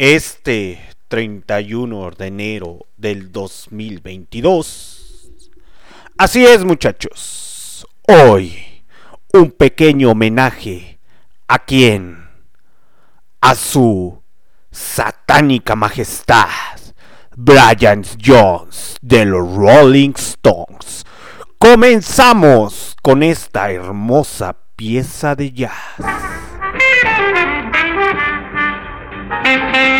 este 31 de enero del 2022. Así es muchachos, hoy un pequeño homenaje a quien, a su satánica majestad, Brian Jones de los Rolling Stones. Comenzamos con esta hermosa pieza de jazz. Thank you.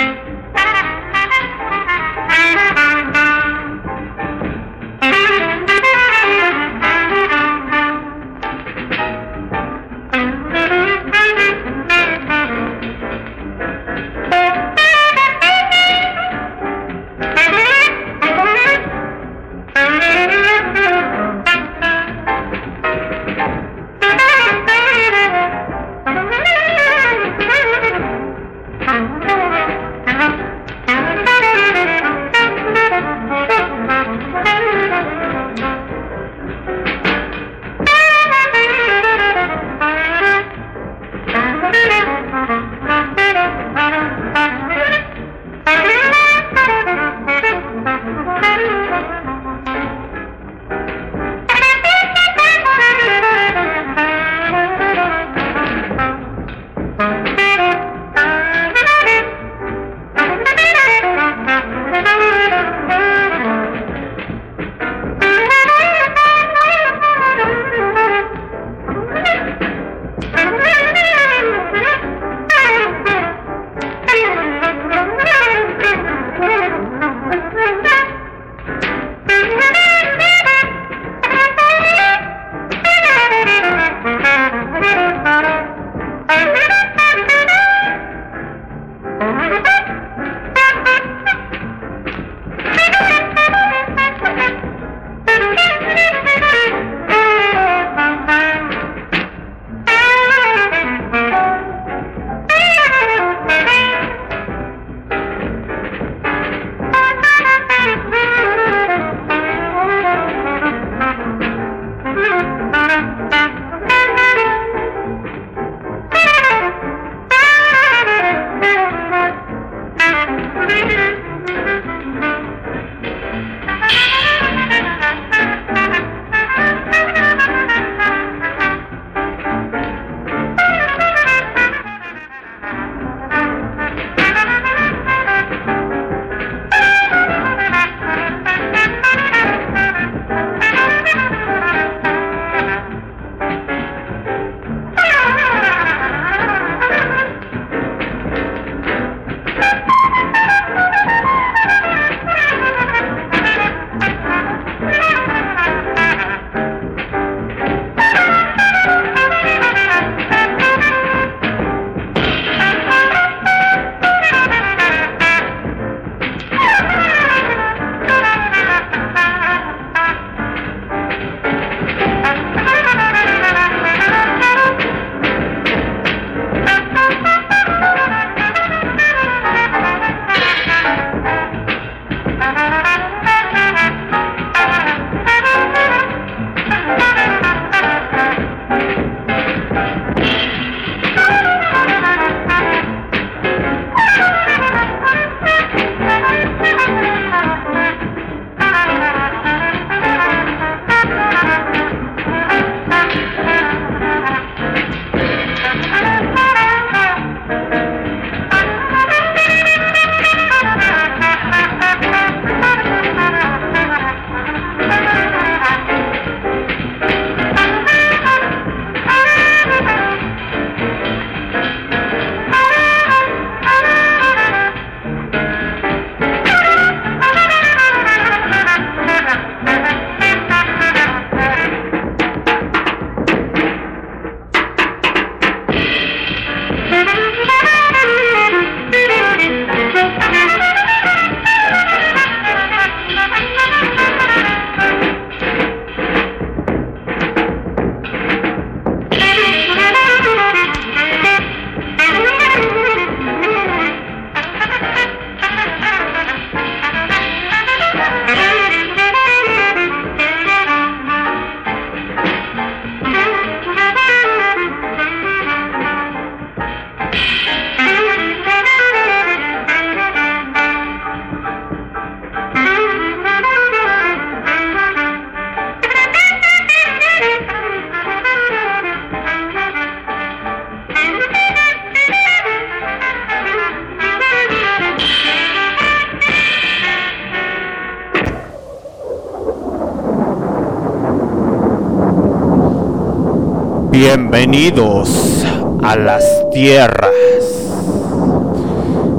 Bienvenidos a las tierras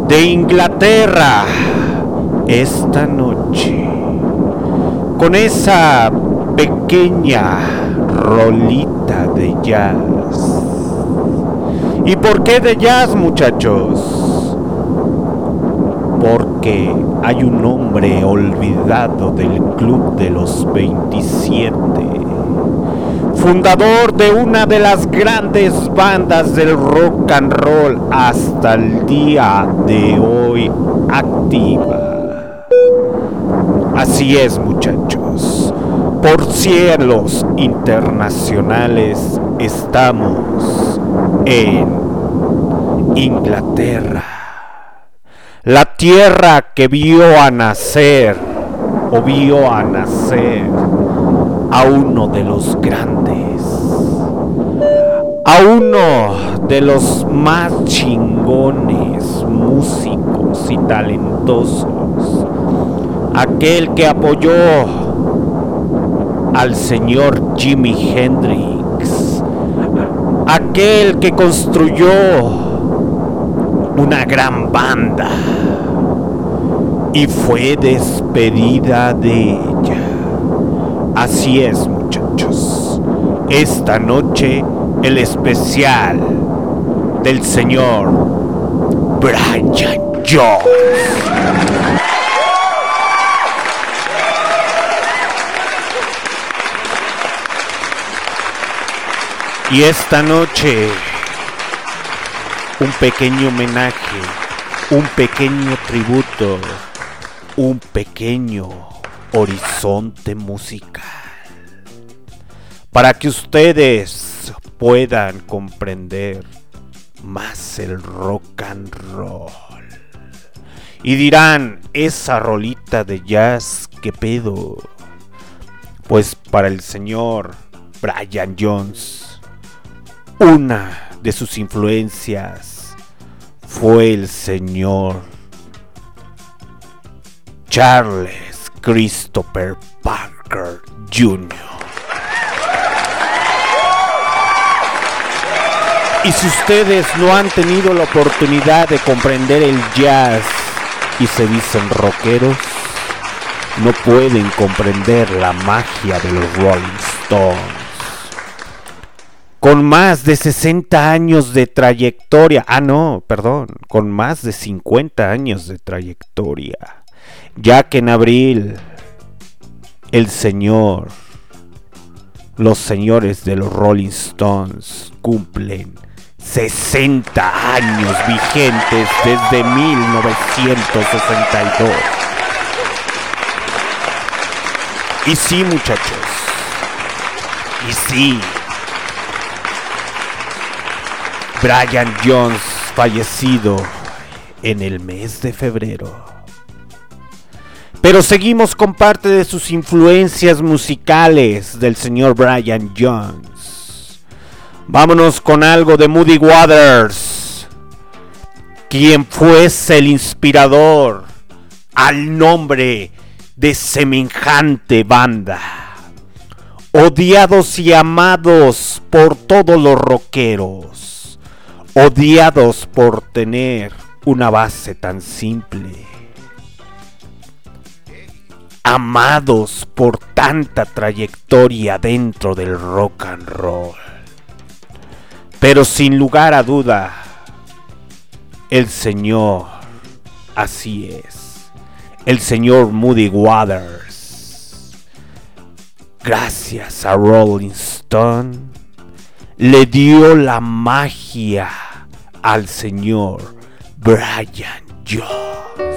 de Inglaterra esta noche con esa pequeña rolita de jazz. ¿Y por qué de jazz muchachos? Porque hay un hombre olvidado del Club de los 27 fundador de una de las grandes bandas del rock and roll hasta el día de hoy activa. Así es muchachos, por cielos internacionales estamos en Inglaterra, la tierra que vio a nacer o vio a nacer a uno de los grandes, a uno de los más chingones músicos y talentosos, aquel que apoyó al señor Jimi Hendrix, aquel que construyó una gran banda y fue despedida de ella. Así es, muchachos. Esta noche el especial del señor Brian Jones. Y esta noche un pequeño homenaje, un pequeño tributo, un pequeño horizonte musical. Para que ustedes puedan comprender más el rock and roll. Y dirán, esa rolita de jazz, ¿qué pedo? Pues para el señor Brian Jones, una de sus influencias fue el señor Charles Christopher Parker Jr. Y si ustedes no han tenido la oportunidad de comprender el jazz y se dicen rockeros, no pueden comprender la magia de los Rolling Stones. Con más de 60 años de trayectoria, ah no, perdón, con más de 50 años de trayectoria ya que en abril el señor, los señores de los Rolling Stones cumplen 60 años vigentes desde 1962. Y sí, muchachos. Y sí. Brian Jones fallecido en el mes de febrero. Pero seguimos con parte de sus influencias musicales del señor Brian Jones. Vámonos con algo de Moody Waters, quien fuese el inspirador al nombre de semejante banda. Odiados y amados por todos los rockeros. Odiados por tener una base tan simple amados por tanta trayectoria dentro del rock and roll. Pero sin lugar a duda, el señor, así es, el señor Moody Waters, gracias a Rolling Stone, le dio la magia al señor Brian Jones.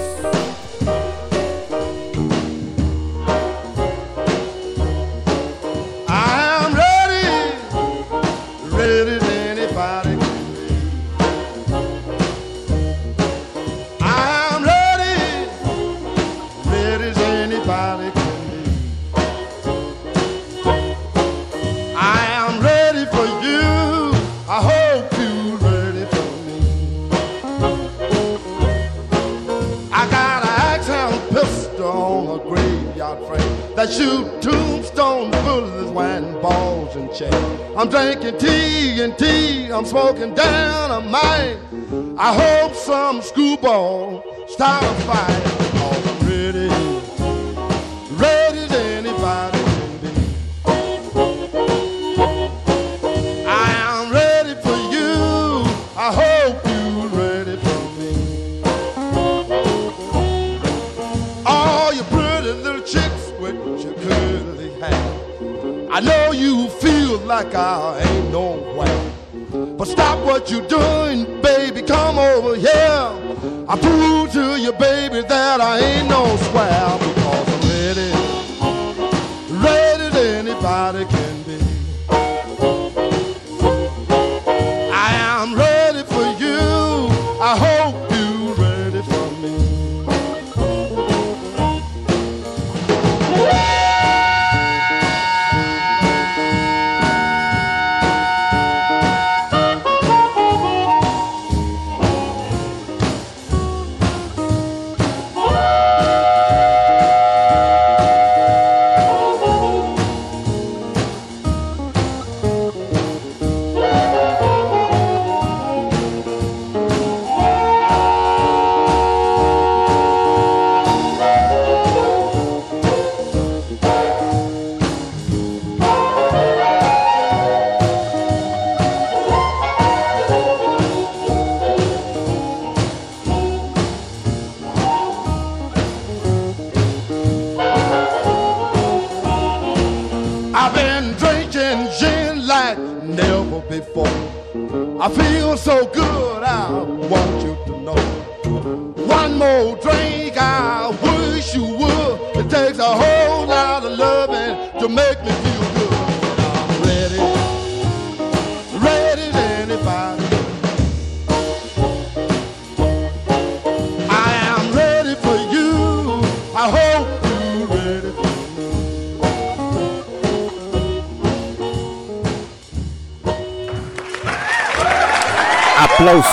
That shoot tombstone bullets twine balls and chain. I'm drinking tea and tea, I'm smoking down a mine. I hope some screwball start a fight. Cause I'm ready, ready as anybody can be. I am ready for you. I hope you're ready for me. All you I know you feel like I ain't nowhere. But stop what you're doing, baby, come over here. I prove to you, baby, that I ain't no square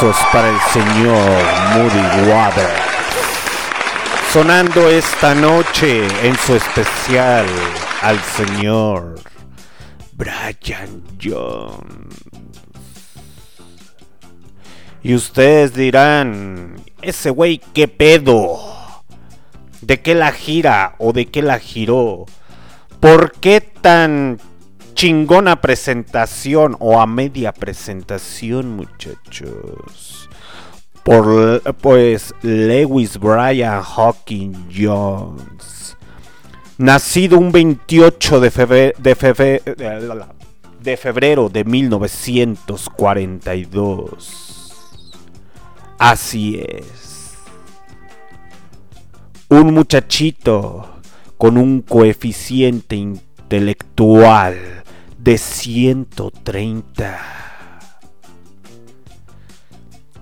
Para el señor Moody Waters. Sonando esta noche en su especial al señor Brian Jones. Y ustedes dirán, ese güey, ¿qué pedo? ¿De qué la gira o de qué la giró? ¿Por qué tan chingona presentación o a media presentación, muchachos? Por, pues Lewis Brian Hawking Jones, nacido un 28 de febrero de, de febrero de 1942. Así es. Un muchachito con un coeficiente intelectual de 130.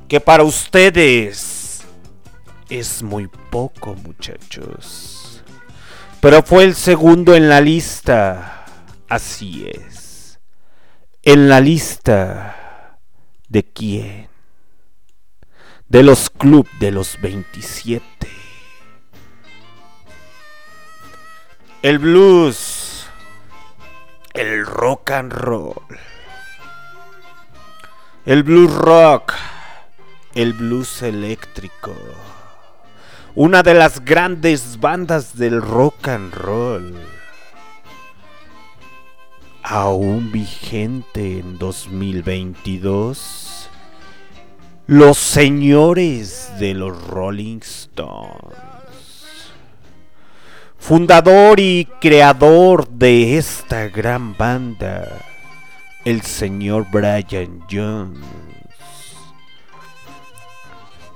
Que para ustedes es muy poco, muchachos. Pero fue el segundo en la lista. Así es. En la lista de quién? De los club de los 27. El blues. El rock and roll. El blues rock. El blues eléctrico. Una de las grandes bandas del rock and roll. Aún vigente en 2022. Los señores de los Rolling Stones. Fundador y creador de esta gran banda, el señor Brian Jones.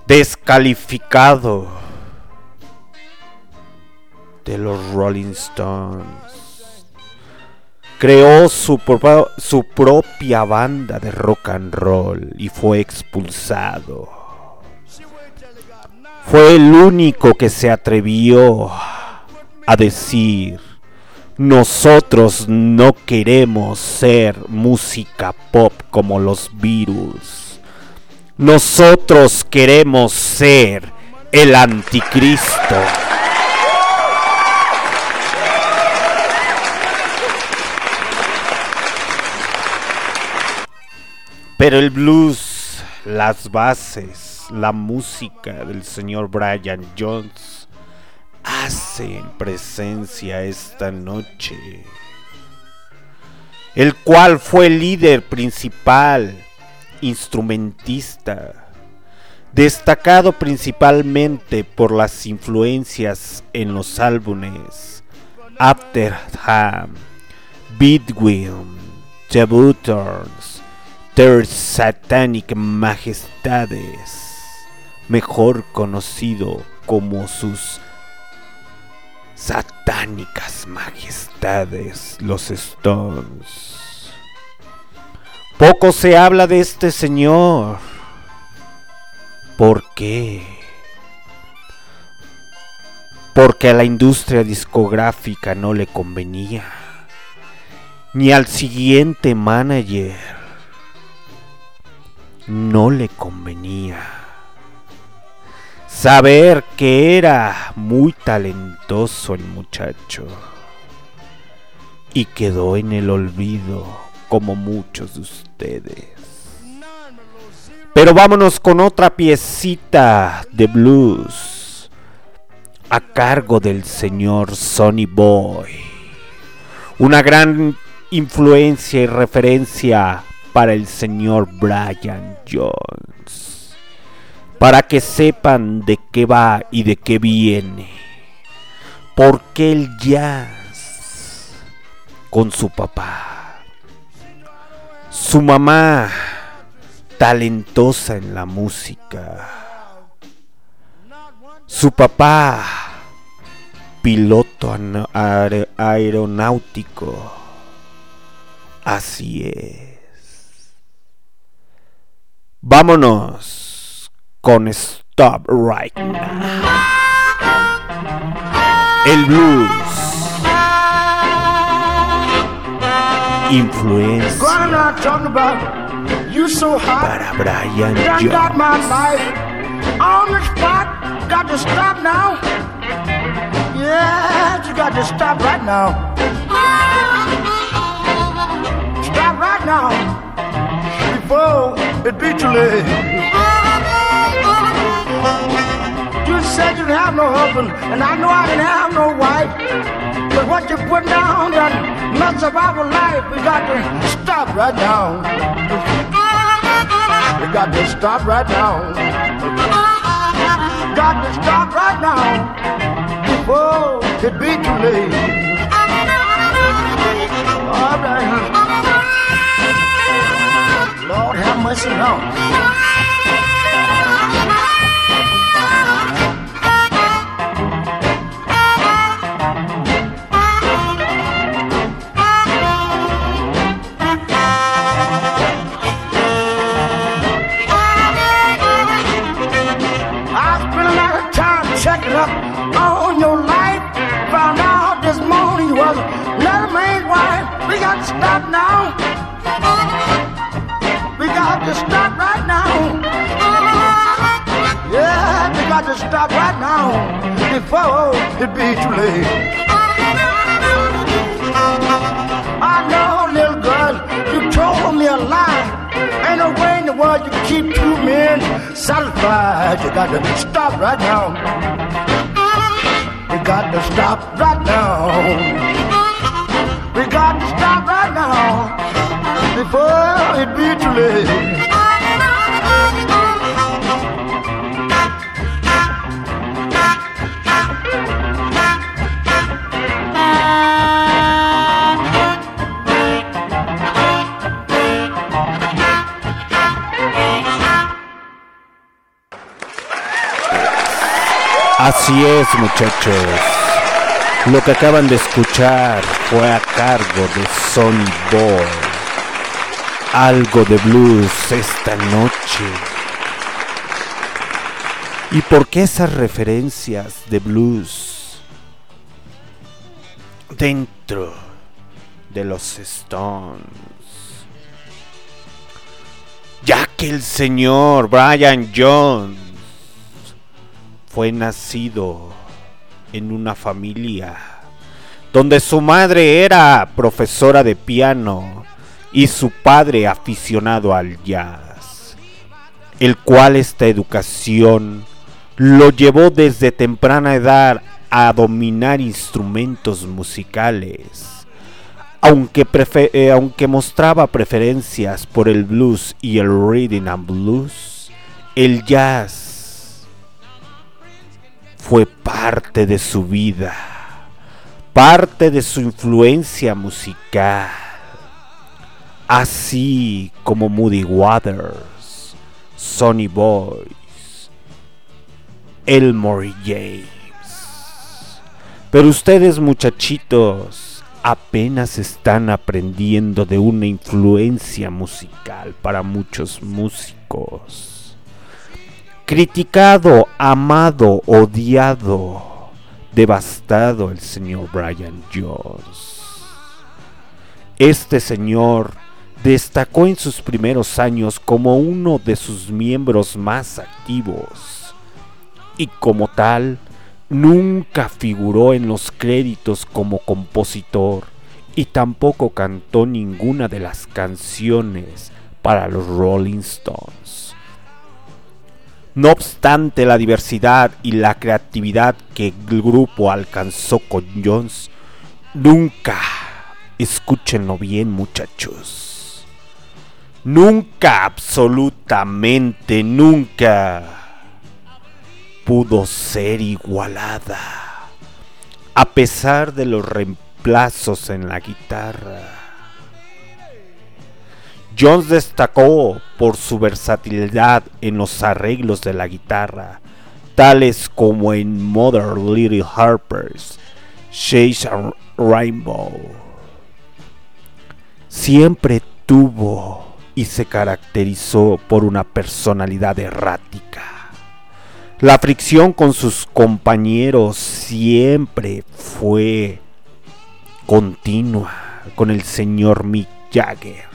Descalificado de los Rolling Stones. Creó su, su propia banda de rock and roll y fue expulsado. Fue el único que se atrevió a decir, nosotros no queremos ser música pop como los virus. Nosotros queremos ser el anticristo. Pero el blues, las bases, la música del señor Brian Jones hacen presencia esta noche. El cual fue líder principal, instrumentista, destacado principalmente por las influencias en los álbumes Afterham, Beatwin, The Buttons, Their Satanic Majestades, mejor conocido como sus satánicas majestades, los Stones. Poco se habla de este señor. ¿Por qué? Porque a la industria discográfica no le convenía. Ni al siguiente manager. No le convenía. Saber que era muy talentoso el muchacho. Y quedó en el olvido como muchos de ustedes. Pero vámonos con otra piecita de blues a cargo del señor Sonny Boy. Una gran influencia y referencia para el señor Brian Jones. Para que sepan de qué va y de qué viene. Porque el jazz con su papá, su mamá, talentosa en la música. Su papá, piloto aeronáutico. Así es. Vámonos con Stop Right Now. El blues. Influencia. You so hot. Para Brian Jones. got my life on the spot. Got to stop now. Yeah, you got to stop right now. Stop right now before it be too late. You said you'd have no husband, and I know I didn't have no wife. But what you put down done mess up our life. We got to stop right now. We got to stop right now. Got to stop right now before it be too late. All right. Lord have mercy now. You got to stop right now. You got to stop right now. We got to stop right now before it be too late. Así es, muchachos. Lo que acaban de escuchar fue a cargo de Sonny Boy. Algo de blues esta noche. ¿Y por qué esas referencias de blues dentro de los Stones? Ya que el señor Brian Jones fue nacido en una familia donde su madre era profesora de piano y su padre aficionado al jazz, el cual esta educación lo llevó desde temprana edad a dominar instrumentos musicales. Aunque, eh, mostraba preferencias por el blues y el reading and blues, el jazz fue parte de su vida, parte de su influencia musical, así como Moody Waters, Sonny Boys, Elmore James. Pero ustedes muchachitos apenas están aprendiendo de una influencia musical para muchos músicos. Criticado, amado, odiado, devastado el señor Brian Jones. Este señor destacó en sus primeros años como uno de sus miembros más activos y como tal Nunca figuró en los créditos como compositor y tampoco cantó ninguna de las canciones para los Rolling Stones. No obstante la diversidad y la creatividad que el grupo alcanzó con Jones, nunca, escúchenlo bien muchachos, nunca, absolutamente nunca pudo ser igualada, a pesar de los reemplazos en la guitarra. Jones destacó por su versatilidad en los arreglos de la guitarra, tales como en Mother Little Harpers, Shades Rainbow. Siempre tuvo y se caracterizó por una personalidad errática la fricción con sus compañeros siempre fue continua con el señor Mick Jagger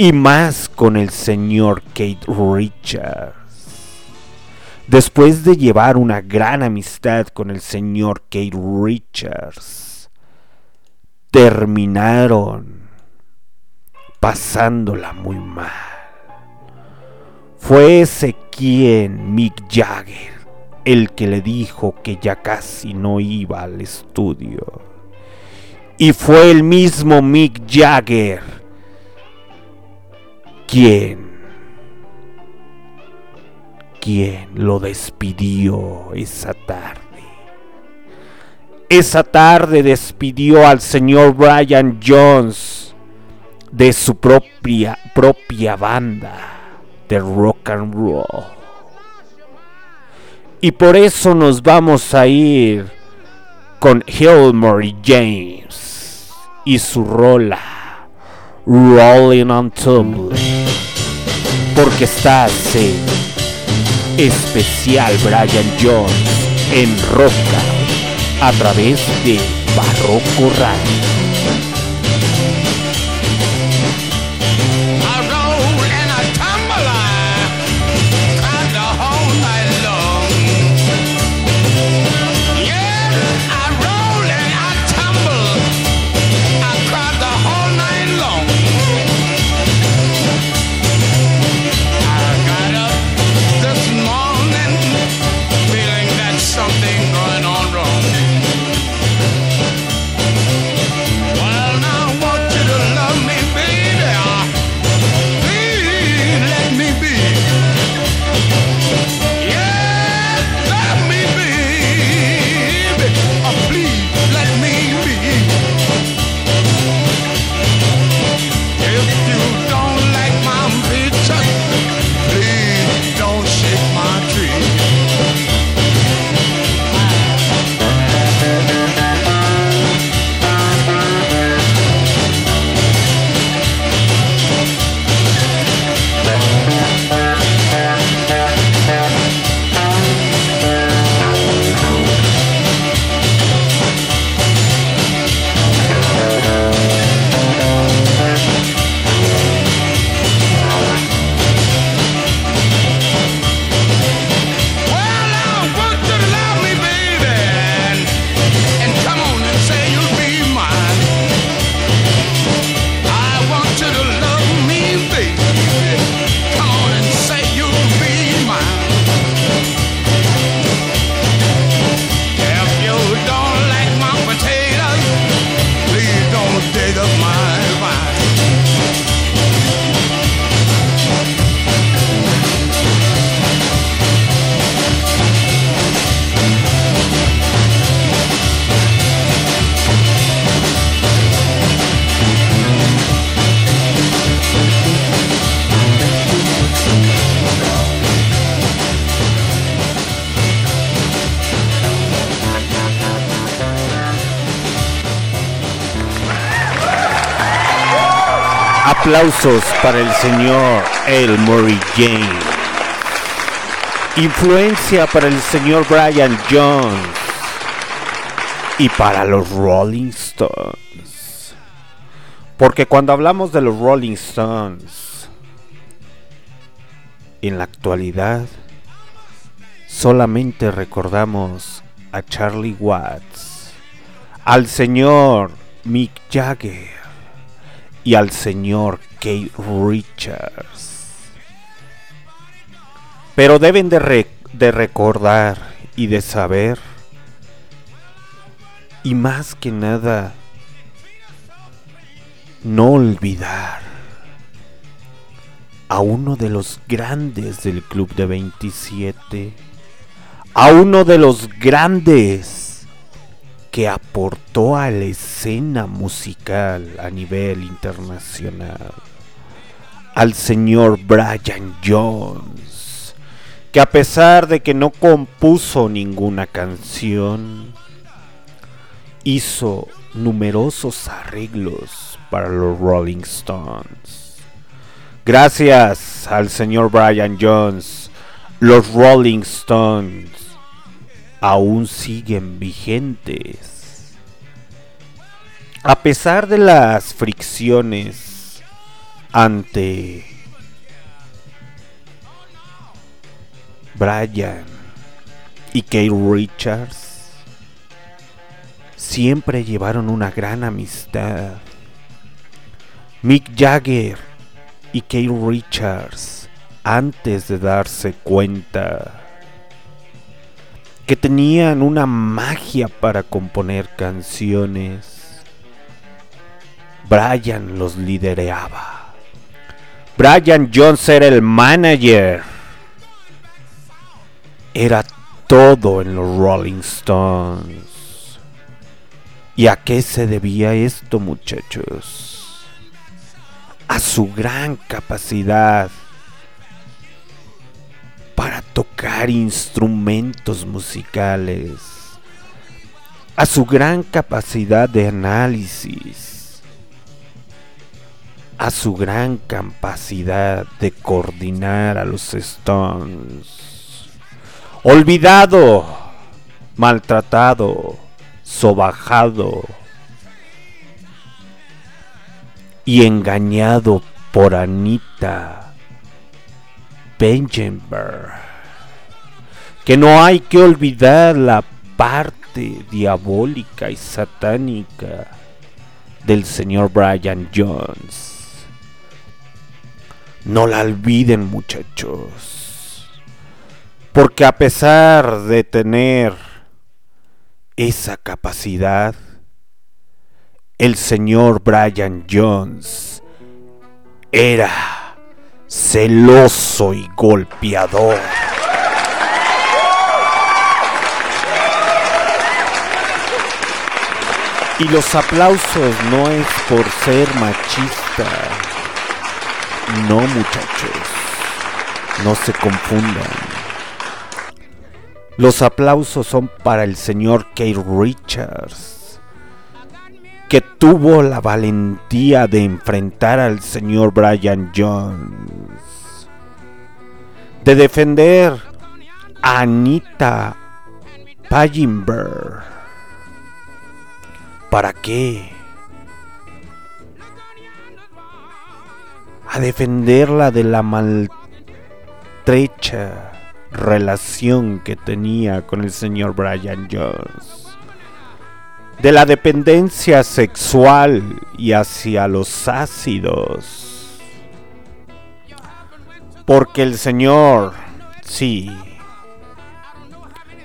y más con el señor Kate Richards. Después de llevar una gran amistad con el señor Kate Richards, terminaron pasándola muy mal. Fue ese quien, Mick Jagger, el que le dijo que ya casi no iba al estudio. Y fue el mismo Mick Jagger quien, quien lo despidió esa tarde. Esa tarde despidió al señor Brian Jones de su propia, propia banda de rock and roll. Y por eso nos vamos a ir con Hillary James y su rola Rolling on Tumble. Porque está así especial Brian Jones en Roca a través de Barroco Radio. Aplausos para el señor Elmore James. Influencia para el señor Brian Jones. Y para los Rolling Stones. Porque cuando hablamos de los Rolling Stones, en la actualidad, solamente recordamos a Charlie Watts, al señor Mick Jagger y al señor Kate Richards. Pero deben de, de recordar y de saber, y más que nada, no olvidar a uno de los grandes del Club de 27, a uno de los grandes que aportó a la escena musical a nivel internacional, al señor Brian Jones, que a pesar de que no compuso ninguna canción, hizo numerosos arreglos para los Rolling Stones. Gracias al señor Brian Jones, los Rolling Stones aún siguen vigentes. A pesar de las fricciones ante Brian y Kate Richards, siempre llevaron una gran amistad. Mick Jagger y Kate Richards, antes de darse cuenta que tenían una magia para componer canciones. Brian los lidereaba. Brian Jones era el manager. Era todo en los Rolling Stones. ¿Y a qué se debía esto, muchachos? A su gran capacidad para tocar instrumentos musicales, a su gran capacidad de análisis, a su gran capacidad de coordinar a los Stones. Olvidado, maltratado, sobajado y engañado por Anita Benjenberg. Que no hay que olvidar la parte diabólica y satánica del señor Brian Jones. No la olviden muchachos. Porque a pesar de tener esa capacidad, el señor Brian Jones era celoso y golpeador. Y los aplausos no es por ser machista. No muchachos, no se confundan. Los aplausos son para el señor Kate Richards que tuvo la valentía de enfrentar al señor Brian Jones, de defender a Anita Pajimber. ¿Para qué? A defenderla de la maltrecha relación que tenía con el señor Brian Jones de la dependencia sexual y hacia los ácidos. Porque el señor, sí,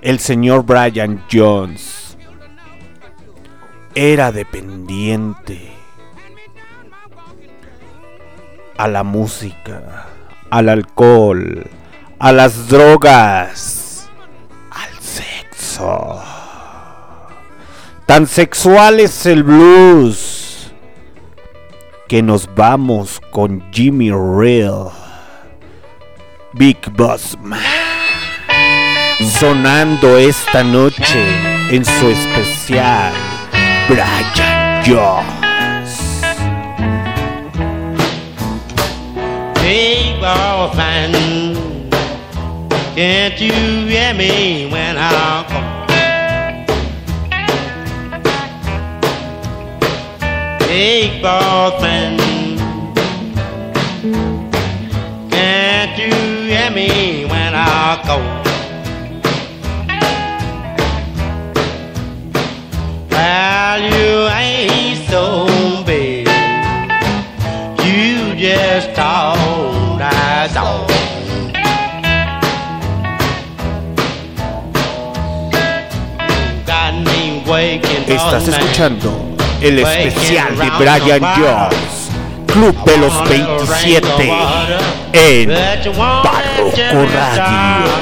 el señor Brian Jones era dependiente a la música, al alcohol, a las drogas, al sexo. Tan sexual es el blues que nos vamos con Jimmy Real, Big Boss Man, sonando esta noche en su especial Brian Jones. big ball fan. Can't you hear me when I? Big fan. Can't you hear me when I call? Well, you ain't so big. You just talk, that's all. Estás escuchando el especial de Brian Jones, Club de los 27, en Barroco Radio.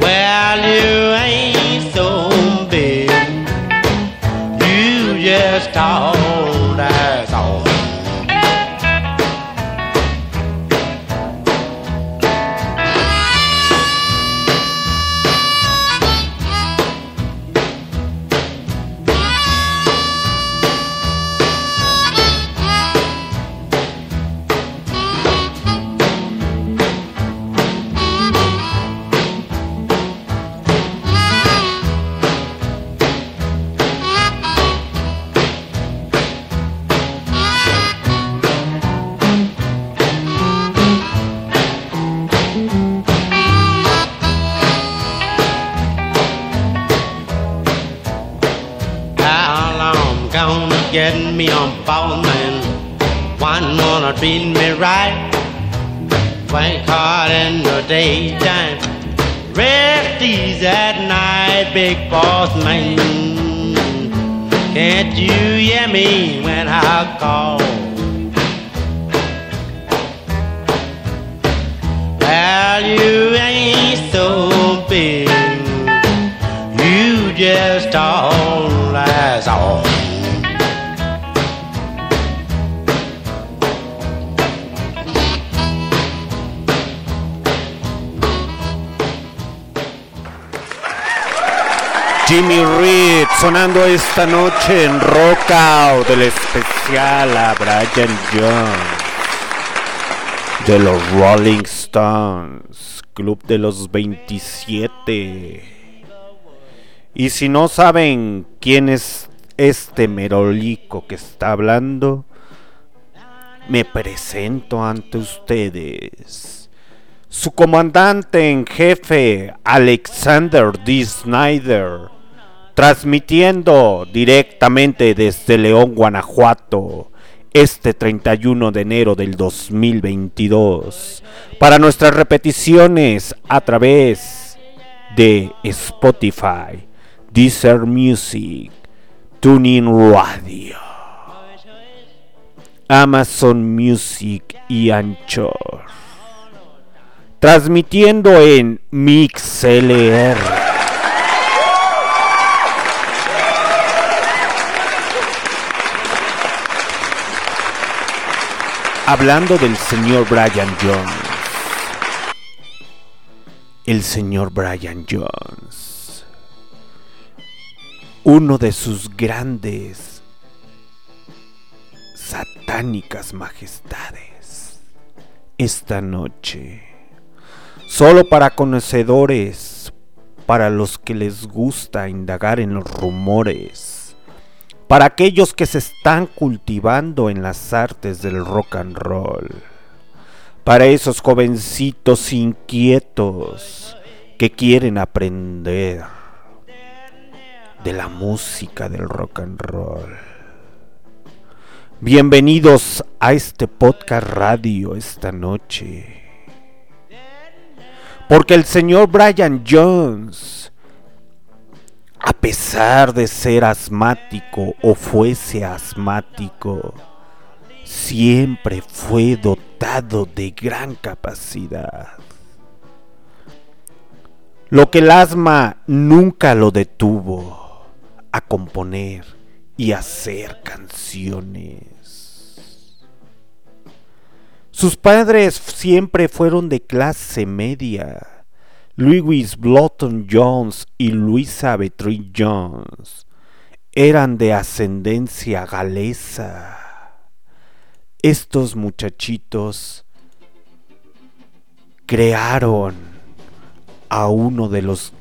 Well, you ain't so big. You just talk, get me on phone man? One wanna treat me right. Work hard in the daytime. Rest easy at night, big boss man. Can't you hear me when I call? Jimmy Reed sonando esta noche en Rock Out del especial a Brian Jones de los Rolling Stones, Club de los 27. Y si no saben quién es este merolico que está hablando, me presento ante ustedes. Su comandante en jefe, Alexander D. Snyder, transmitiendo directamente desde León, Guanajuato, este 31 de enero del 2022, para nuestras repeticiones a través de Spotify, Deezer Music, Tuning Radio, Amazon Music y Anchor. Transmitiendo en MixLR. Hablando del señor Brian Jones. El señor Brian Jones. Uno de sus grandes satánicas majestades. Esta noche. Solo para conocedores, para los que les gusta indagar en los rumores, para aquellos que se están cultivando en las artes del rock and roll, para esos jovencitos inquietos que quieren aprender de la música del rock and roll. Bienvenidos a este podcast radio esta noche. Porque el señor Brian Jones, a pesar de ser asmático o fuese asmático, siempre fue dotado de gran capacidad. Lo que el asma nunca lo detuvo a componer y hacer canciones. Sus padres siempre fueron de clase media, Lewis Blotton Jones y Luisa Beatrice Jones eran de ascendencia galesa. Estos muchachitos crearon a uno de los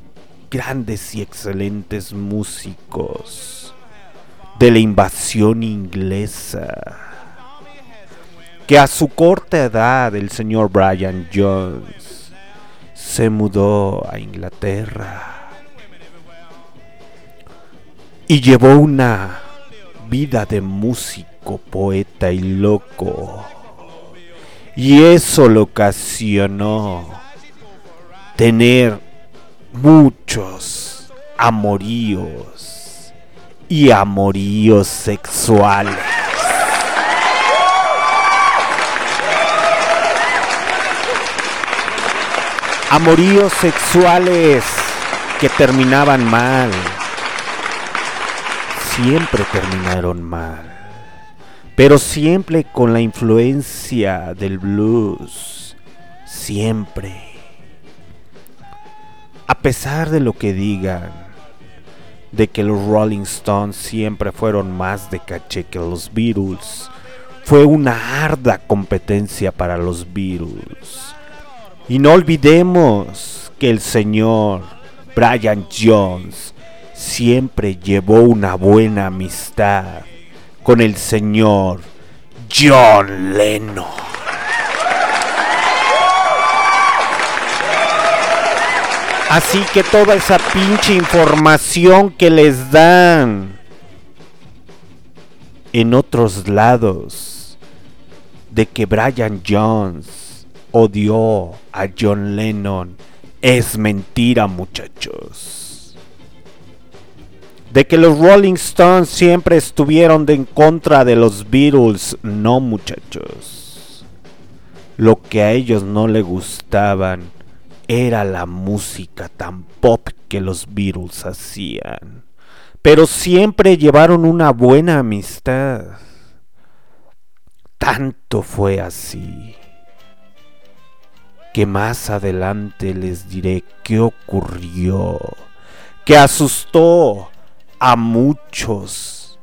grandes y excelentes músicos de la invasión inglesa, que a su corta edad el señor Brian Jones se mudó a Inglaterra y llevó una vida de músico, poeta y loco. Y eso lo ocasionó tener muchos amoríos y amoríos sexuales. Amoríos sexuales que terminaban mal siempre terminaron mal, pero siempre con la influencia del blues, siempre. A pesar de lo que digan, de que los Rolling Stones siempre fueron más de caché que los Beatles, fue una arda competencia para los Beatles. Y no olvidemos que el señor Brian Jones siempre llevó una buena amistad con el señor John Lennon. Así que toda esa pinche información que les dan en otros lados de que Brian Jones odió a John Lennon es mentira muchachos de que los Rolling Stones siempre estuvieron de en contra de los Beatles, no muchachos. Lo que a ellos no les gustaban era la música tan pop que los Beatles hacían. Pero siempre llevaron una buena amistad. Tanto fue así que más adelante les diré qué ocurrió, que asustó a muchos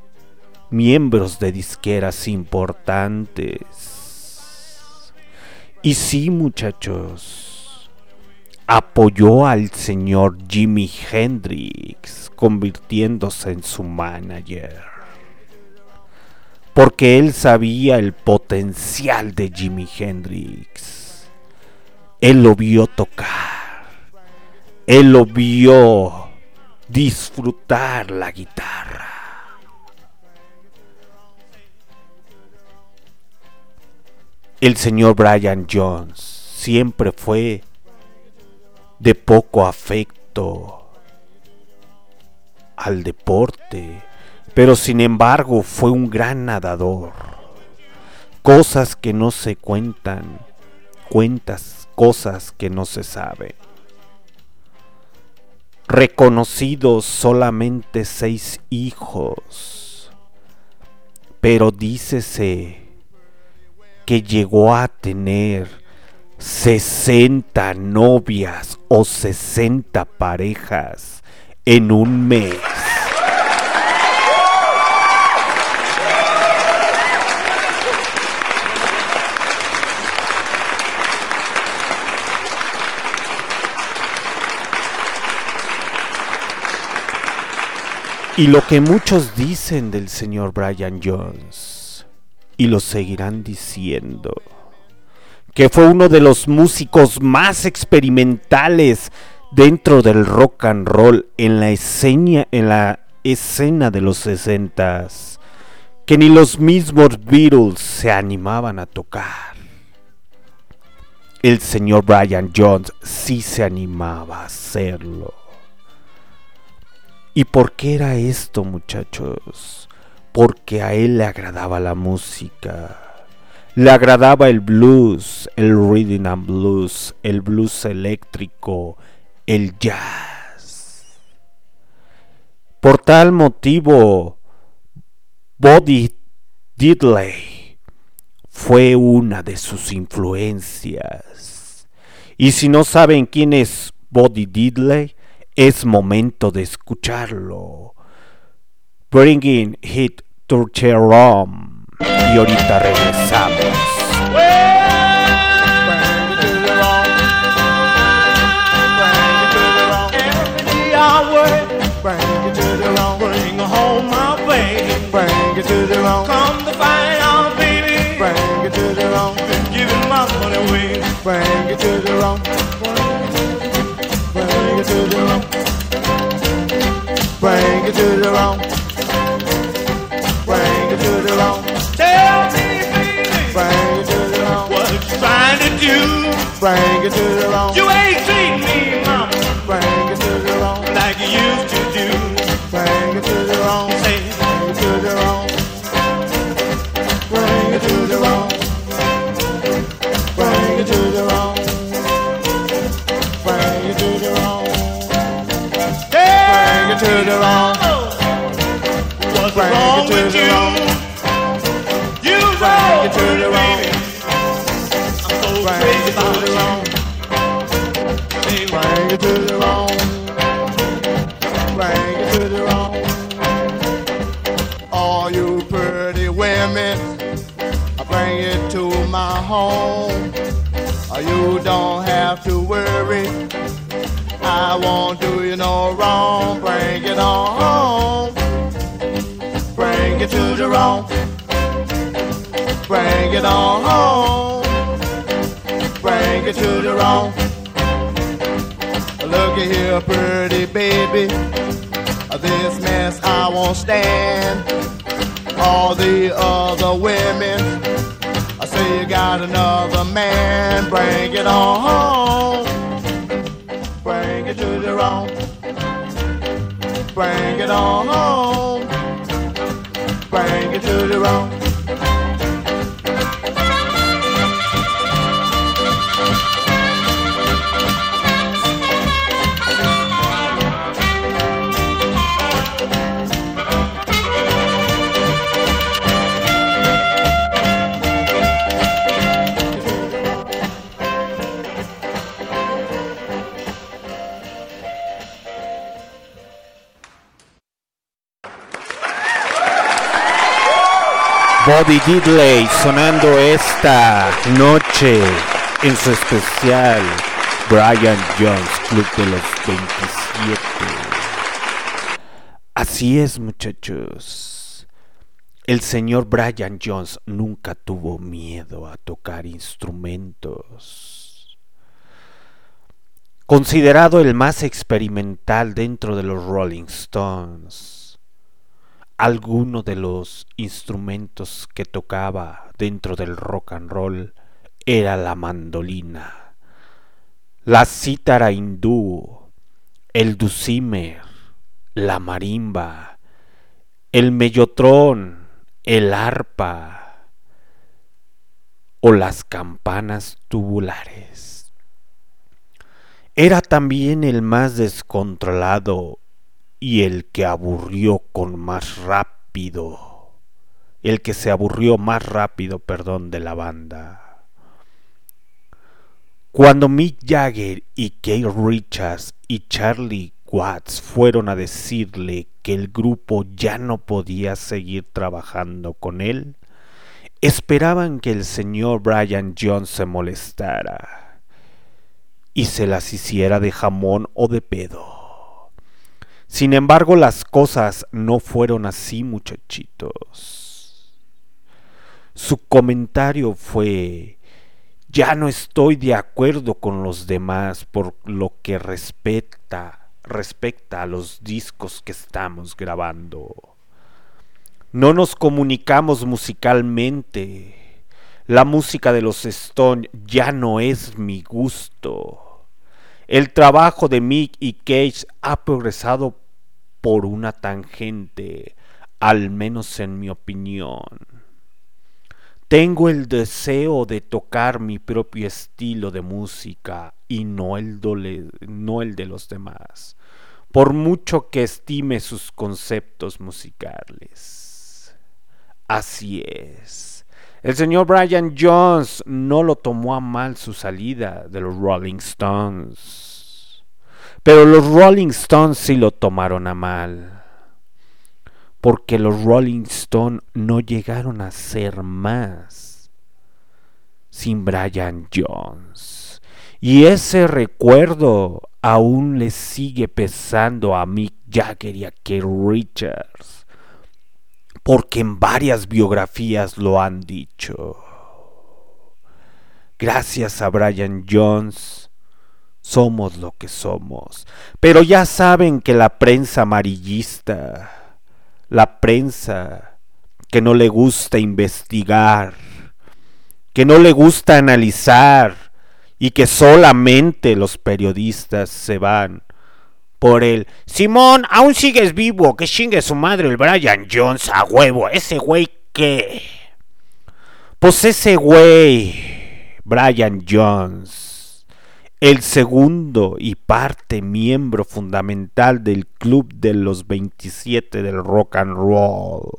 miembros de disqueras importantes. Y sí, muchachos, apoyó al señor Jimi Hendrix, convirtiéndose en su manager. Porque él sabía el potencial de Jimi Hendrix. Él lo vio tocar. Él lo vio disfrutar la guitarra. El señor Brian Jones siempre fue de poco afecto al deporte, pero sin embargo fue un gran nadador. Cosas que no se cuentan, cuentas cosas que no se saben reconocidos solamente seis hijos, pero dícese que llegó a tener 60 novias o 60 parejas en un mes. Y lo que muchos dicen del señor Brian Jones, y lo seguirán diciendo, que fue uno de los músicos más experimentales dentro del rock and roll en la escena, en la escena de los sesentas, que ni los mismos Beatles se animaban a tocar. El señor Brian Jones sí se animaba a hacerlo. ¿Y por qué era esto, muchachos? Porque a él le agradaba la música. Le agradaba el blues, el rhythm and blues, el blues eléctrico, el jazz. Por tal motivo, Bobby Diddley fue una de sus influencias. Y si no saben quién es Body Diddley, es momento de escucharlo. Bringing Hit to Rom. Y ahorita regresamos. Bring it to the wrong. Bring it to the wrong. Bring it to the wrong. Tell me, baby. Bring it to the wrong. What you trying to do? Bring it to the wrong. You ain't treating me, mama. Bring it to the wrong. Like you used to do. Bring it to the wrong. Say to the wrong. What's wrong with you? You Bring it to the wrong. I'm so Bring crazy about the wrong. Bring it to the wrong. Bring it to the wrong all you pretty women. I bring it to my home. You don't have to worry. I won't do you no wrong. Bring it on home. Bring it to the wrong. Bring it on home. Bring it to the wrong. Look at here, pretty baby. This mess I won't stand all the other women. I say you got another man, bring it on home. Bring it to the wrong. Bring it on home. Bring it to the wrong. Bobby Diddley sonando esta noche en su especial Brian Jones Club de los 27. Así es muchachos. El señor Brian Jones nunca tuvo miedo a tocar instrumentos. Considerado el más experimental dentro de los Rolling Stones alguno de los instrumentos que tocaba dentro del rock and roll era la mandolina, la cítara hindú, el dulcimer, la marimba, el mellotrón, el arpa o las campanas tubulares. Era también el más descontrolado y el que aburrió con más rápido, el que se aburrió más rápido, perdón, de la banda. Cuando Mick Jagger y Kate Richards y Charlie Watts fueron a decirle que el grupo ya no podía seguir trabajando con él, esperaban que el señor Brian Jones se molestara y se las hiciera de jamón o de pedo. Sin embargo, las cosas no fueron así, muchachitos. Su comentario fue, ya no estoy de acuerdo con los demás por lo que respecta, a los discos que estamos grabando. No nos comunicamos musicalmente. La música de los Stone ya no es mi gusto. El trabajo de Mick y Cage ha progresado por una tangente, al menos en mi opinión. Tengo el deseo de tocar mi propio estilo de música y no el, no el de los demás, por mucho que estime sus conceptos musicales. Así es. El señor Brian Jones no lo tomó a mal su salida de los Rolling Stones. Pero los Rolling Stones sí lo tomaron a mal. Porque los Rolling Stones no llegaron a ser más sin Brian Jones. Y ese recuerdo aún le sigue pesando a Mick Jagger y a Keith Richards. Porque en varias biografías lo han dicho. Gracias a Brian Jones somos lo que somos. Pero ya saben que la prensa amarillista, la prensa que no le gusta investigar, que no le gusta analizar y que solamente los periodistas se van por el Simón, aún sigues vivo, que chingue su madre el Brian Jones a huevo, ese güey que... Pues ese güey, Brian Jones, el segundo y parte miembro fundamental del club de los 27 del rock and roll,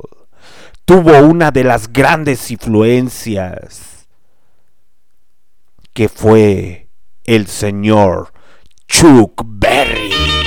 tuvo una de las grandes influencias que fue el señor Chuck Berry.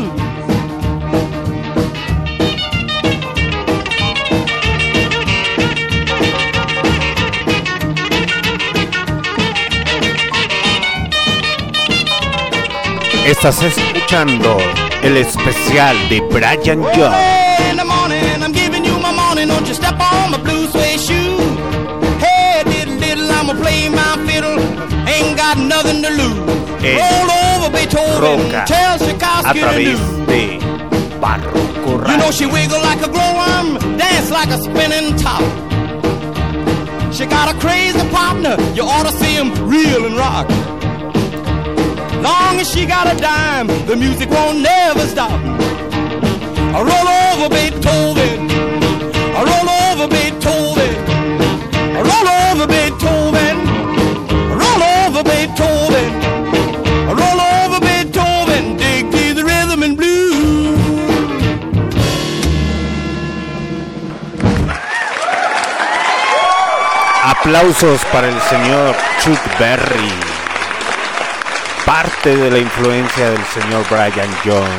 Estás escuchando el especial de Brian Jones. Hey, in the morning, I'm giving you my morning. Don't you step on my blue suede shoe. Hey, diddle diddle, I'ma play my fiddle. Ain't got nothing to lose. Roll over Beethoven, Roca tell a través do. de Barroco You know she wiggle like a glowworm, dance like a spinning top. She got a crazy partner, you ought to see him reel and rock. Long as she got a dime, the music won't never stop. I roll over Beethoven, I roll over Beethoven, I roll over Beethoven, I roll over Beethoven, I roll over Beethoven, dig to the rhythm and blues. Aplausos para el señor Chuck Berry. Parte de la influencia del señor Brian Jones.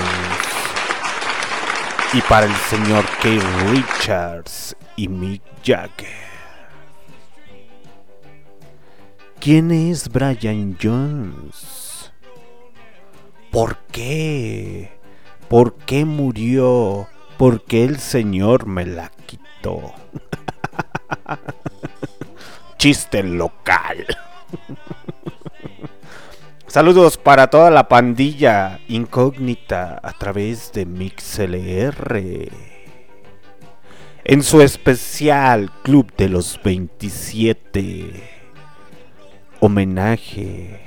Y para el señor Keith Richards y Mick Jagger. ¿Quién es Brian Jones? ¿Por qué? ¿Por qué murió? ¿Por qué el señor me la quitó? chiste local. Saludos para toda la pandilla incógnita a través de MixLR. En su especial Club de los 27. Homenaje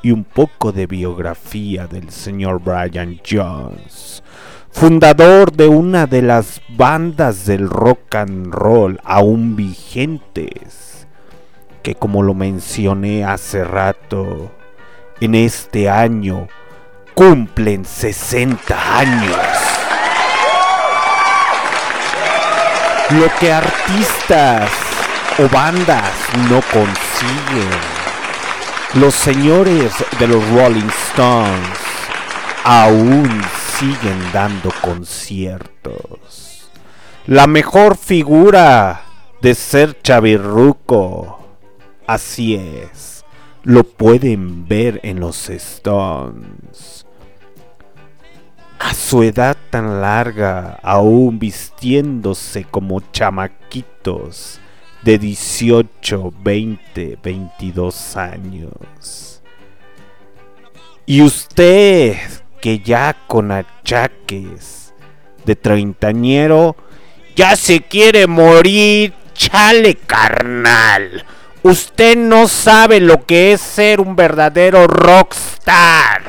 y un poco de biografía del señor Brian Jones, fundador de una de las bandas del rock and roll aún vigentes que como lo mencioné hace rato, en este año cumplen 60 años. Lo que artistas o bandas no consiguen. Los señores de los Rolling Stones aún siguen dando conciertos. La mejor figura de ser chavirruco. Así es. Lo pueden ver en los Stones. A su edad tan larga, aún vistiéndose como chamaquitos de 18, 20, 22 años. Y usted, que ya con achaques de treintañero, ya se quiere morir, chale carnal. Usted no sabe lo que es ser un verdadero rockstar.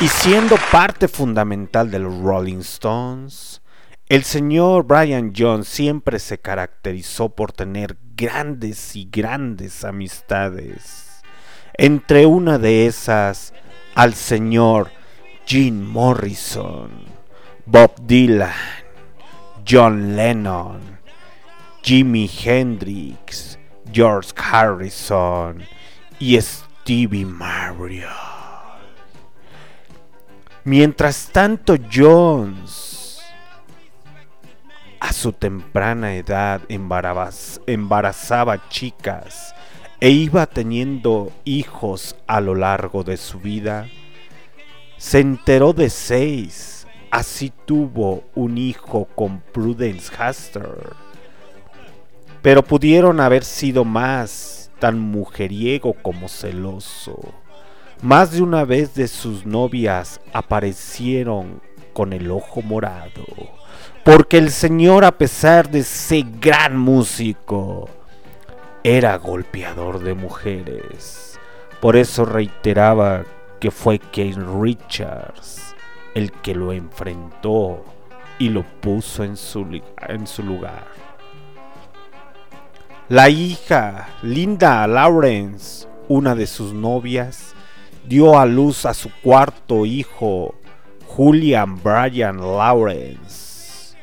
Y siendo parte fundamental de los Rolling Stones, el señor Brian Jones siempre se caracterizó por tener grandes y grandes amistades. Entre una de esas, al señor Jim Morrison, Bob Dylan, John Lennon, Jimi Hendrix, George Harrison y Stevie Mario. Mientras tanto, Jones, a su temprana edad, embarazaba chicas e iba teniendo hijos a lo largo de su vida. Se enteró de seis, así tuvo un hijo con Prudence Haster. Pero pudieron haber sido más, tan mujeriego como celoso. Más de una vez de sus novias aparecieron con el ojo morado, porque el señor a pesar de ser gran músico, era golpeador de mujeres. Por eso reiteraba que fue Kate Richards el que lo enfrentó y lo puso en su, en su lugar. La hija, Linda Lawrence, una de sus novias, dio a luz a su cuarto hijo, Julian Brian Lawrence.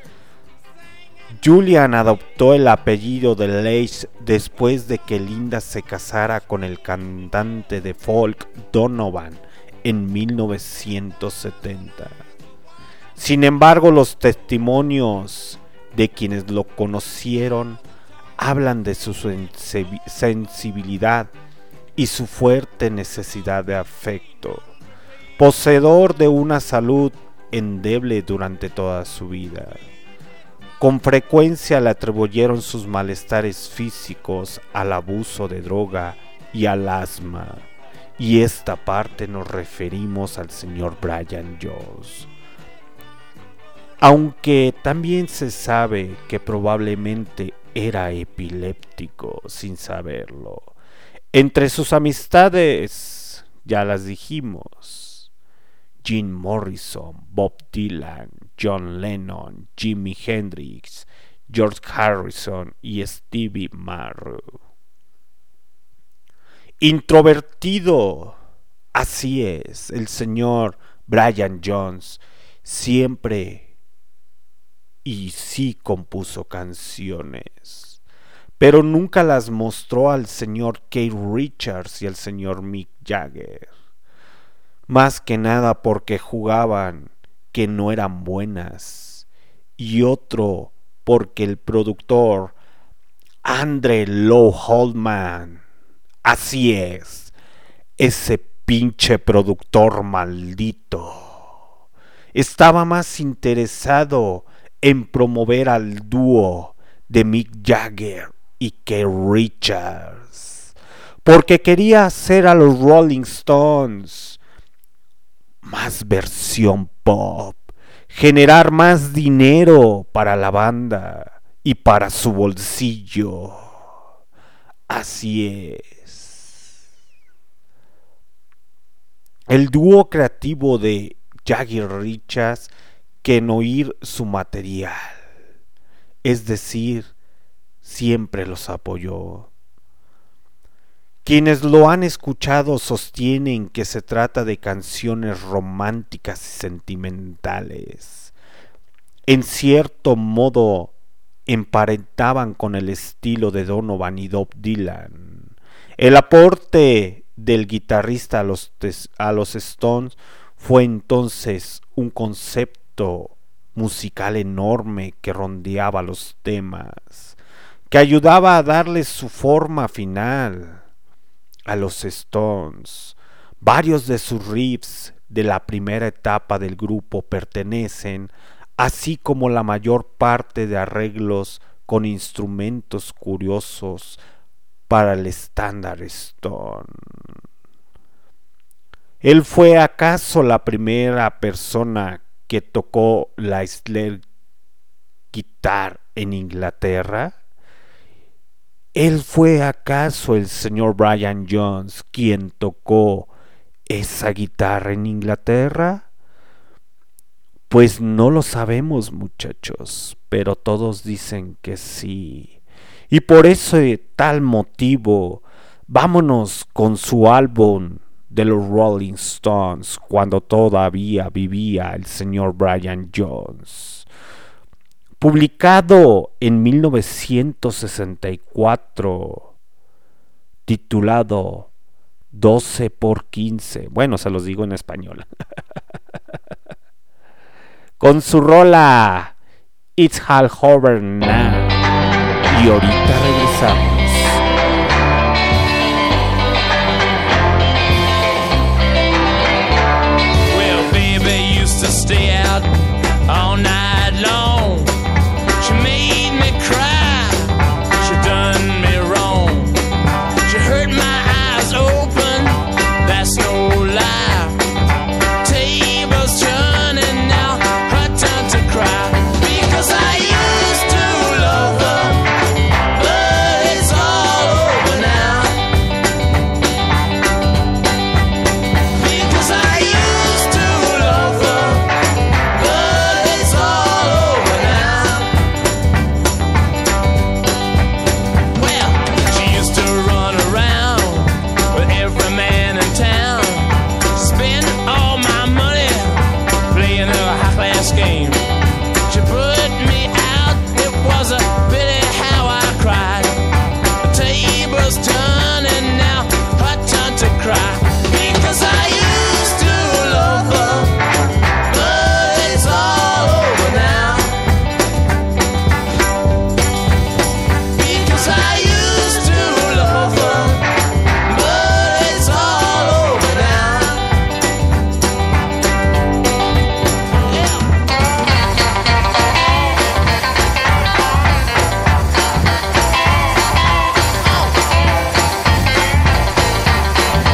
Julian adoptó el apellido de Lace después de que Linda se casara con el cantante de folk Donovan en 1970. Sin embargo, los testimonios de quienes lo conocieron hablan de su sensibilidad y su fuerte necesidad de afecto, poseedor de una salud endeble durante toda su vida. Con frecuencia le atribuyeron sus malestares físicos al abuso de droga y al asma, y esta parte nos referimos al señor Brian Jones. Aunque también se sabe que probablemente era epiléptico sin saberlo entre sus amistades, ya las dijimos, Jim Morrison, Bob Dylan, John Lennon, Jimi Hendrix, George Harrison y Stevie Marrow. Introvertido, así es, el señor Brian Jones siempre y sí compuso canciones pero nunca las mostró al señor Kate Richards y al señor Mick Jagger. Más que nada porque jugaban que no eran buenas. Y otro porque el productor Andre Low Holdman, así es, ese pinche productor maldito, estaba más interesado en promover al dúo de Mick Jagger y que Richards, porque quería hacer a los Rolling Stones más versión pop, generar más dinero para la banda y para su bolsillo. Así es. El dúo creativo de Jagger Richards que en oír su material, es decir, siempre los apoyó. Quienes lo han escuchado sostienen que se trata de canciones románticas y sentimentales. En cierto modo, emparentaban con el estilo de Donovan y Bob Dylan. El aporte del guitarrista a los, a los Stones fue entonces un concepto musical enorme que rondeaba los temas, que ayudaba a darles su forma final a los Stones. Varios de sus riffs de la primera etapa del grupo pertenecen, así como la mayor parte de arreglos con instrumentos curiosos para el estándar Stone. ¿Él fue acaso la primera persona que tocó la Slare guitar en Inglaterra? ¿Él fue acaso el señor Brian Jones quien tocó esa guitarra en Inglaterra? Pues no lo sabemos muchachos, pero todos dicen que sí. Y por ese tal motivo, vámonos con su álbum de los Rolling Stones cuando todavía vivía el señor Brian Jones. Publicado en 1964, titulado 12 por 15. Bueno, se los digo en español. Con su rola It's Hal Hover Now. Y ahorita regresamos.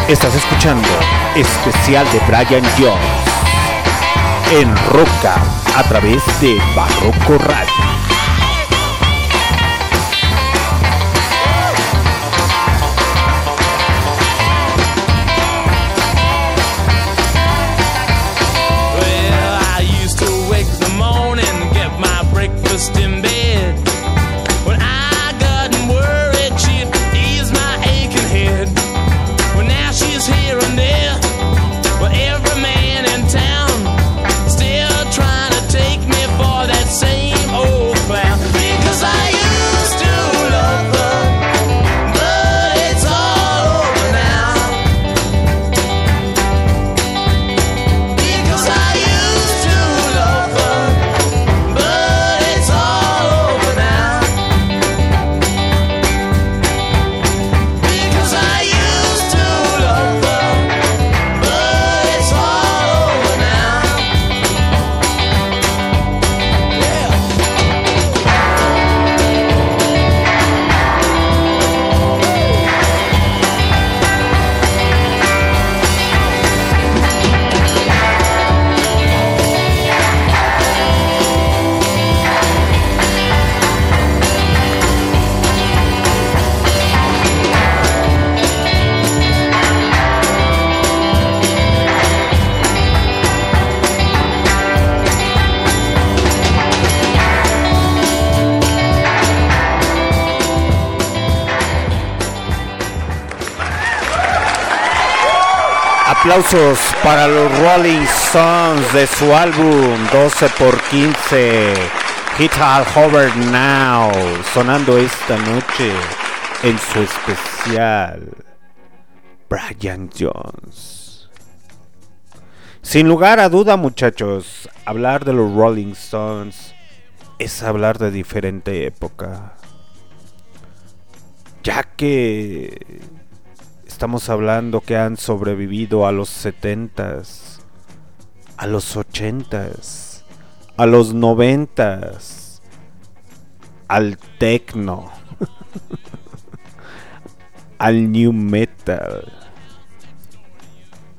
Estás escuchando especial de Brian Jones en Roca a través de Barroco Radio. Aplausos para los Rolling Stones de su álbum 12 por 15 Hit All Hover Now, sonando esta noche en su especial Brian Jones. Sin lugar a duda, muchachos, hablar de los Rolling Stones es hablar de diferente época. Ya que estamos hablando que han sobrevivido a los 70s, a los 80s a los noventas, al techno, al new metal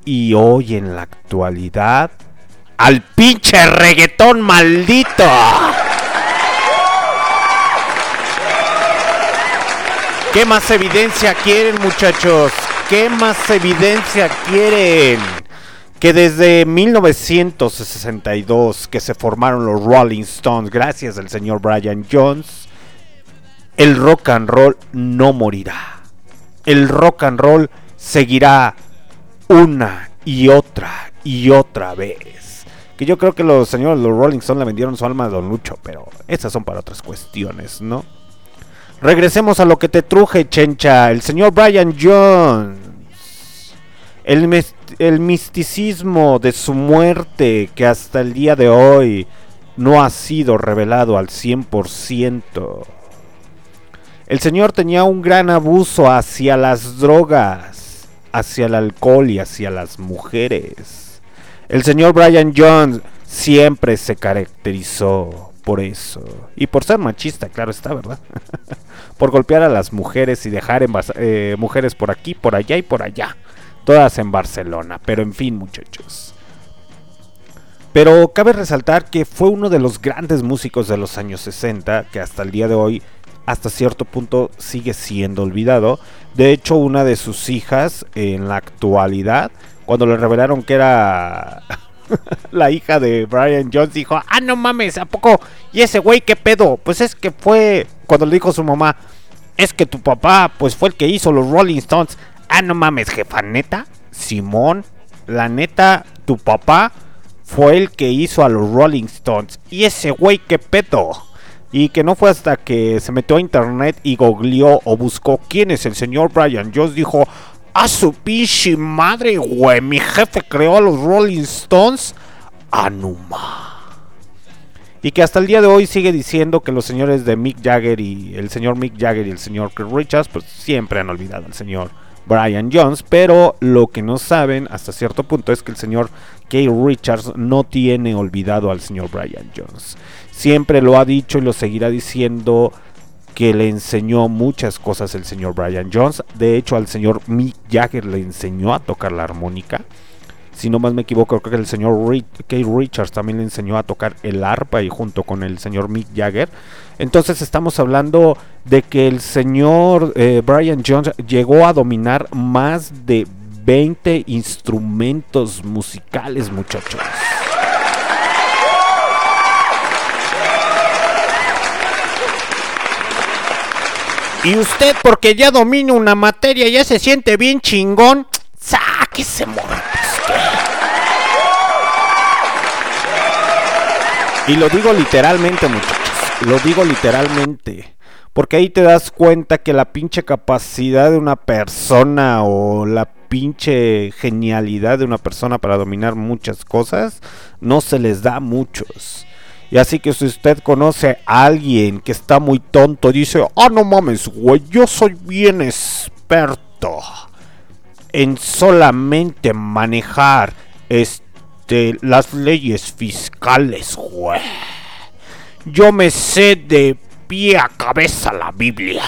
y hoy en la actualidad al pinche reggaetón maldito. ¿Qué más evidencia quieren muchachos? ¿Qué más evidencia quieren? que desde 1962 que se formaron los Rolling Stones, gracias al señor Brian Jones, el rock and roll no morirá. El rock and roll seguirá una y otra y otra vez. Que yo creo que los señores los Rolling Stones le vendieron su alma a Don Lucho, pero esas son para otras cuestiones, ¿no? Regresemos a lo que te truje, chencha. El señor Brian Jones el, misticismo de su muerte que hasta el día de hoy no ha sido revelado al 100%. El Señor tenía un gran abuso hacia las drogas, hacia el alcohol y hacia las mujeres. El Señor Brian Jones siempre se caracterizó por eso. Y por ser machista, claro está, ¿verdad? por golpear a las mujeres y dejar eh, mujeres por aquí, por allá y por allá todas en Barcelona. Pero en fin, muchachos. Pero cabe resaltar que fue uno de los grandes músicos de los años 60, que hasta el día de hoy, hasta cierto punto, sigue siendo olvidado. De hecho, una de sus hijas, en la actualidad, cuando le revelaron que era la hija de Brian Jones, dijo, ah, no mames, ¿a poco? ¿Y ese güey qué pedo? Pues es que fue, cuando le dijo su mamá, es que tu papá, pues fue el que hizo los Rolling Stones. Ah, no mames, jefa, neta. Simón, la neta, tu papá fue el que hizo a los Rolling Stones. Y ese güey, qué pedo. Y que no fue hasta que se metió a internet y googleó o buscó quién es el señor Brian Jones. Dijo, a su pinche madre, güey. Mi jefe creó a los Rolling Stones. Anuma. Y que hasta el día de hoy sigue diciendo que los señores de Mick Jagger y el señor Mick Jagger y el señor Chris Richards, pues siempre han olvidado al señor Brian Jones, pero lo que no saben hasta cierto punto es que el señor Kay Richards no tiene olvidado al señor Brian Jones. Siempre lo ha dicho y lo seguirá diciendo que le enseñó muchas cosas el señor Brian Jones. De hecho, al señor Mick Jagger le enseñó a tocar la armónica. Si no más me equivoco, creo que el señor Kay Richards también le enseñó a tocar el arpa y junto con el señor Mick Jagger. Entonces estamos hablando de que el señor eh, Brian Jones llegó a dominar más de 20 instrumentos musicales, muchachos. Y usted, porque ya domina una materia, ya se siente bien chingón, sáquese, morro. Y lo digo literalmente, muchachos lo digo literalmente. Porque ahí te das cuenta que la pinche capacidad de una persona o la pinche genialidad de una persona para dominar muchas cosas no se les da a muchos. Y así que si usted conoce a alguien que está muy tonto, dice, ah, no mames, güey, yo soy bien experto en solamente manejar este, las leyes fiscales, güey yo me sé de pie a cabeza la Biblia.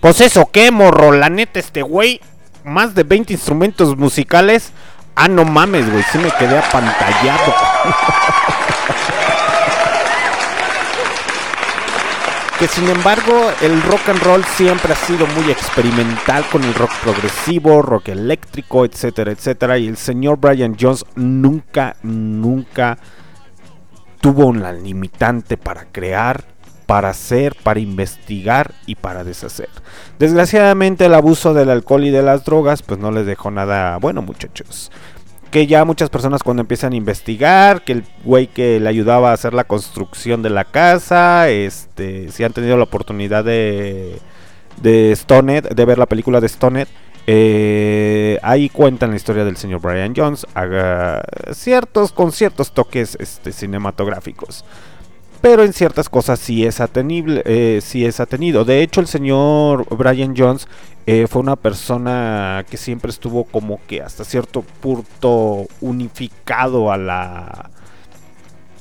Pues eso, ¿qué, morro? La neta, este güey, más de 20 instrumentos musicales. Ah, no mames, güey, sí me quedé apantallado. que sin embargo el rock and roll siempre ha sido muy experimental con el rock progresivo, rock eléctrico, etcétera, etcétera. Y el señor Brian Jones nunca, nunca tuvo una limitante para crear, para hacer, para investigar y para deshacer. Desgraciadamente el abuso del alcohol y de las drogas pues no les dejó nada bueno muchachos. Que ya muchas personas cuando empiezan a investigar, que el güey que le ayudaba a hacer la construcción de la casa, este, si han tenido la oportunidad de de Stoned, de ver la película de Stoned, eh, ahí cuentan la historia del señor Brian Jones, haga ciertos con ciertos toques este, cinematográficos. Pero en ciertas cosas sí es atenible, eh, sí es atenido. De hecho, el señor Brian Jones eh, fue una persona que siempre estuvo como que hasta cierto punto unificado a la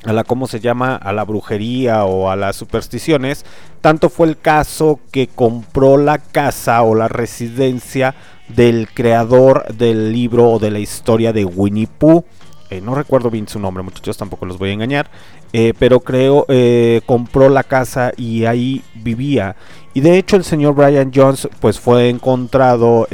a la cómo se llama a la brujería o a las supersticiones. Tanto fue el caso que compró la casa o la residencia del creador del libro o de la historia de Winnie Pooh eh, no recuerdo bien su nombre muchachos tampoco los voy a engañar eh, pero creo eh, compró la casa y ahí vivía y de hecho el señor Brian Jones pues fue encontrado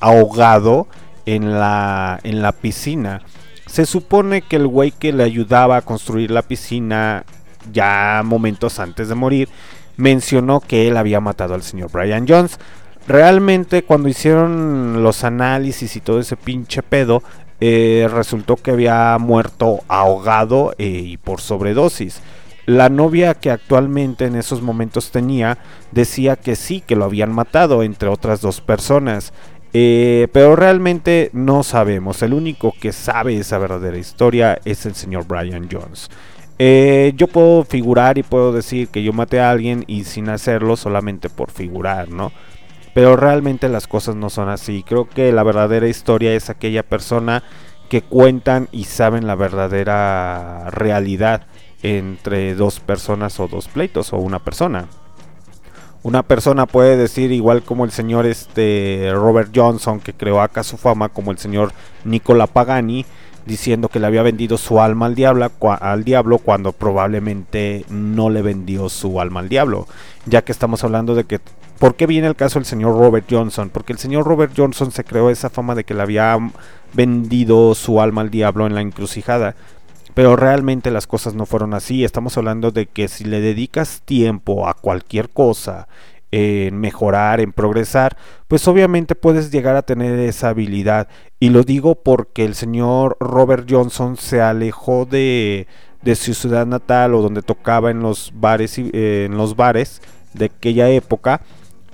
ahogado en la en la piscina se supone que el güey que le ayudaba a construir la piscina ya momentos antes de morir mencionó que él había matado al señor Brian Jones. Realmente cuando hicieron los análisis y todo ese pinche pedo, eh, resultó que había muerto ahogado eh, y por sobredosis. La novia que actualmente en esos momentos tenía decía que sí, que lo habían matado, entre otras dos personas. Eh, pero realmente no sabemos. El único que sabe esa verdadera historia es el señor Brian Jones. Yo puedo figurar y puedo decir que yo maté a alguien y sin hacerlo solamente por figurar, ¿no? Pero realmente las cosas no son así. Creo que la verdadera historia es aquella persona que cuentan y saben la verdadera realidad entre dos personas o dos pleitos o una persona una persona puede decir igual como el señor este Robert Johnson que creó acá su fama como el señor Nicola Pagani diciendo que le había vendido su alma al diablo, al diablo cuando probablemente no le vendió su alma al diablo ya que estamos hablando de que ¿por qué viene el caso del señor Robert Johnson? porque el señor Robert Johnson se creó esa fama de que le había vendido su alma al diablo en la encrucijada pero realmente las cosas no fueron así. Estamos hablando de que si le dedicas tiempo a cualquier cosa, en mejorar, en progresar, pues obviamente puedes llegar a tener esa habilidad. Y lo digo porque el señor Robert Johnson se alejó de, de su ciudad natal o donde tocaba en los bares, eh, en los bares de aquella época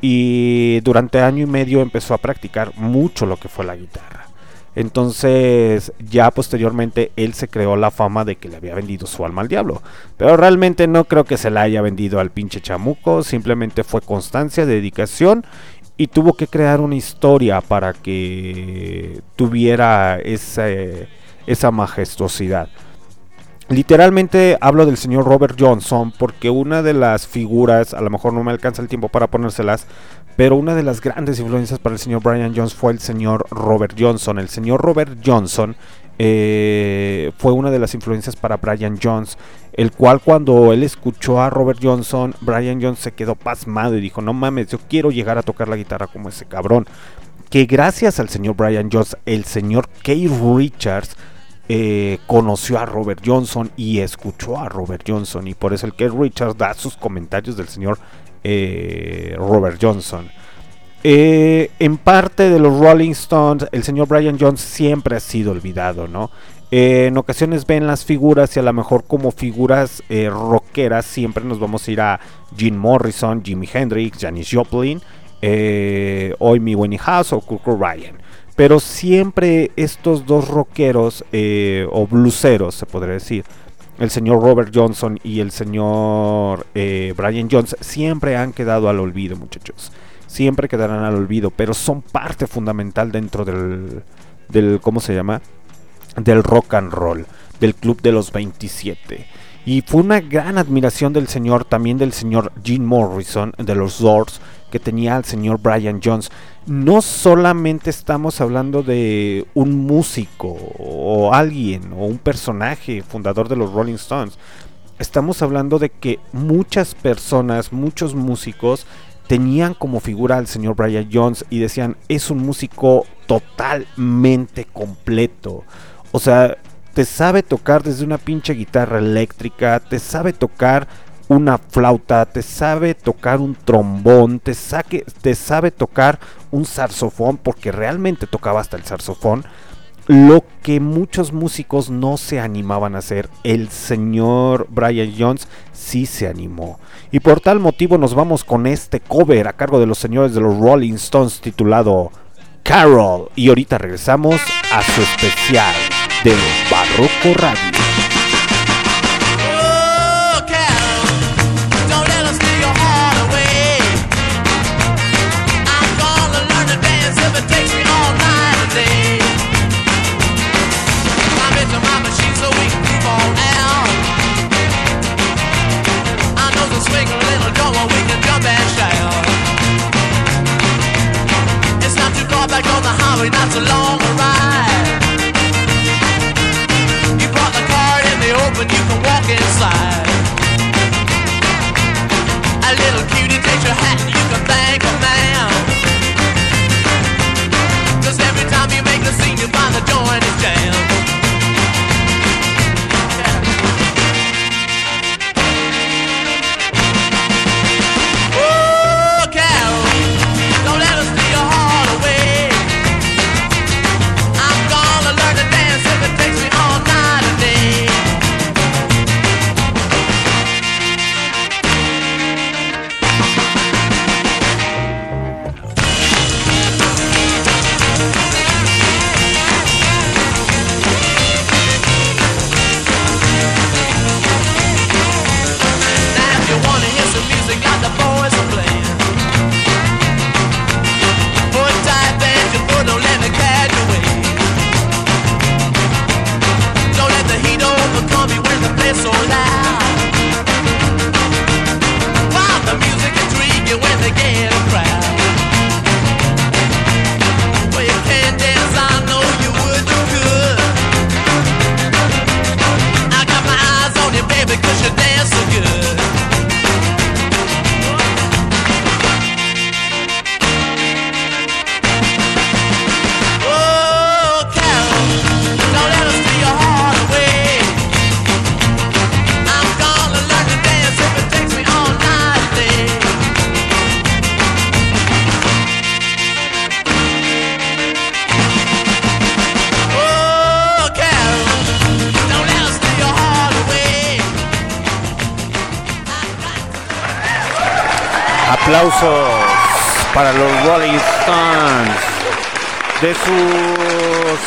y durante año y medio empezó a practicar mucho lo que fue la guitarra. Entonces, ya posteriormente él se creó la fama de que le había vendido su alma al diablo. Pero realmente no creo que se la haya vendido al pinche chamuco. Simplemente fue constancia, dedicación. Y tuvo que crear una historia para que tuviera esa majestuosidad. Literalmente hablo del señor Robert Johnson porque una de las figuras, a lo mejor no me alcanza el tiempo para ponérselas, pero una de las grandes influencias para el señor Brian Jones fue el señor Robert Johnson. El señor Robert Johnson eh, fue una de las influencias para Brian Jones, el cual cuando él escuchó a Robert Johnson, Brian Jones se quedó pasmado y dijo, no mames, yo quiero llegar a tocar la guitarra como ese cabrón. Que gracias al señor Brian Jones, el señor Keith Richards, eh, conoció a Robert Johnson y escuchó a Robert Johnson y por eso el que Richards da sus comentarios del señor eh, Robert Johnson. Eh, en parte de los Rolling Stones, el señor Brian Jones siempre ha sido olvidado, ¿no? en ocasiones ven las figuras y a lo mejor como figuras rockeras siempre nos vamos a ir a Jim Morrison, Jimi Hendrix, Janis Joplin, hoy mi Winnie House o Kurt Ryan pero siempre estos dos rockeros eh, o bluseros, se podría decir, el señor Robert Johnson y el señor eh, Brian Jones, siempre han quedado al olvido, muchachos. Siempre quedarán al olvido, pero son parte fundamental dentro del, del ¿cómo se llama? Del rock and roll, del club de los 27. Y fue una gran admiración del señor, también del señor Jim Morrison, de los Doors, que tenía al señor Brian Jones no solamente estamos hablando de un músico o alguien o un personaje fundador de los Rolling Stones. Estamos hablando de que muchas personas, muchos músicos tenían como figura al señor Brian Jones y decían, es un músico totalmente completo. O sea, te sabe tocar desde una pinche guitarra eléctrica, te sabe tocar una flauta, te sabe tocar un trombón, te, saque, te sabe tocar un saxofón, porque realmente tocaba hasta el saxofón. lo que muchos músicos no se animaban a hacer. El señor Brian Jones sí se animó. Y por tal motivo nos vamos con este cover a cargo de los señores de los Rolling Stones titulado Carol. Y ahorita regresamos a su especial de Barroco Radio.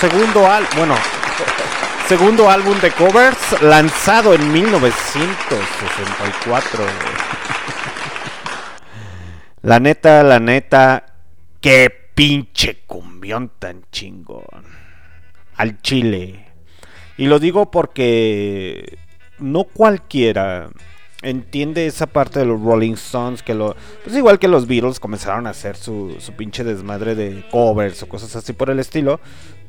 Segundo álbum, bueno, segundo álbum de covers lanzado en 1964. La neta, la neta, qué pinche cumbión tan chingón. Al chile. Y lo digo porque no cualquiera entiende esa parte de los Rolling Stones que lo pues igual que los Beatles comenzaron a hacer su, su pinche desmadre de covers o cosas así por el estilo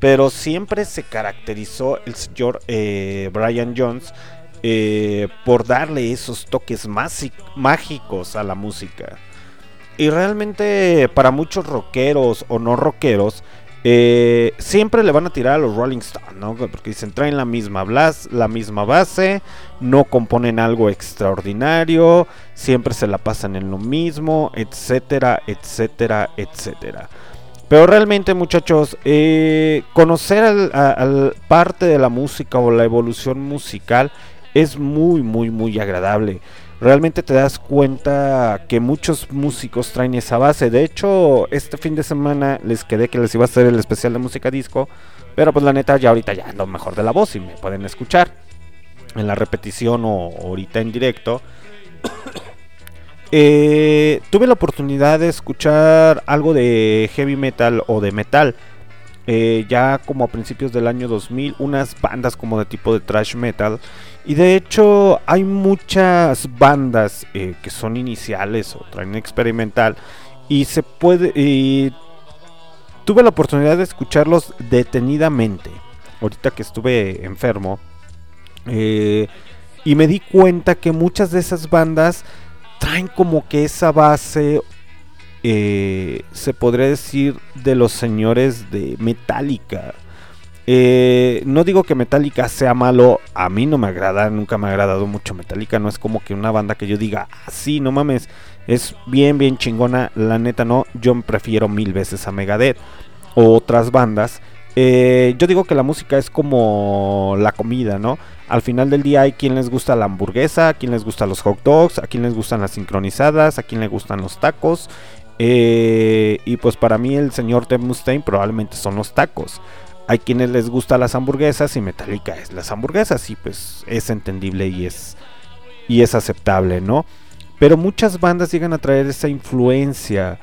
pero siempre se caracterizó el señor eh, Brian Jones eh, por darle esos toques mágicos a la música y realmente para muchos rockeros o no rockeros eh, siempre le van a tirar a los Rolling Stones, ¿no? Porque dicen, traen la misma, la misma base, no componen algo extraordinario, siempre se la pasan en lo mismo, etcétera, etcétera, etcétera. Pero realmente, muchachos, eh, conocer al, parte de la música o la evolución musical es muy, muy, muy agradable. Realmente te das cuenta que muchos músicos traen esa base. De hecho, este fin de semana les quedé que les iba a hacer el especial de música disco. Pero pues la neta, ya ahorita ya ando mejor de la voz y me pueden escuchar en la repetición o ahorita en directo. Eh, tuve la oportunidad de escuchar algo de heavy metal o de metal. eh, ya como a principios del año 2000, unas bandas como de tipo de thrash metal. Y de hecho hay muchas bandas eh, que son iniciales o traen experimental. Y se puede... tuve la oportunidad de escucharlos detenidamente. Ahorita que estuve enfermo. y me di cuenta que muchas de esas bandas traen como que esa base, eh, se podría decir, de los señores de Metallica. Eh, no digo que Metallica sea malo, a mí no me agrada, nunca me ha agradado mucho Metallica, no es como que una banda que yo diga, así, no mames, es bien, bien chingona, la neta no, yo prefiero mil veces a Megadeth o otras bandas Eh, yo digo que la música es como la comida, ¿no? Al final del día hay quien les gusta la hamburguesa, a quien les gustan los hot dogs, a quien les gustan las sincronizadas, a quien le gustan los tacos. Eh, y pues para mí el señor Dave Mustaine probablemente son los tacos. Hay quienes les gustan las hamburguesas y Metallica es las hamburguesas y pues es entendible y es y es aceptable, ¿no? Pero muchas bandas llegan a traer esa influencia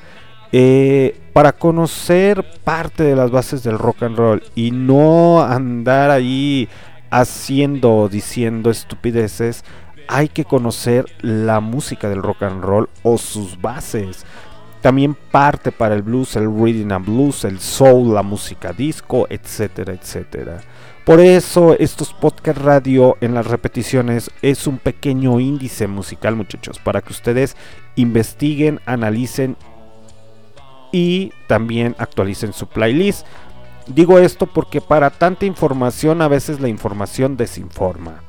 eh, para conocer parte de las bases del rock and roll y no andar ahí haciendo o diciendo estupideces. Hay que conocer la música del rock and roll o sus bases. También parte para el blues, el reading and blues, el soul, la música disco, etcétera, etcétera. Por eso estos podcast radio en las repeticiones es un pequeño índice musical, muchachos, para que ustedes investiguen, analicen y también actualicen su playlist. Digo esto porque para tanta información a veces la información desinforma.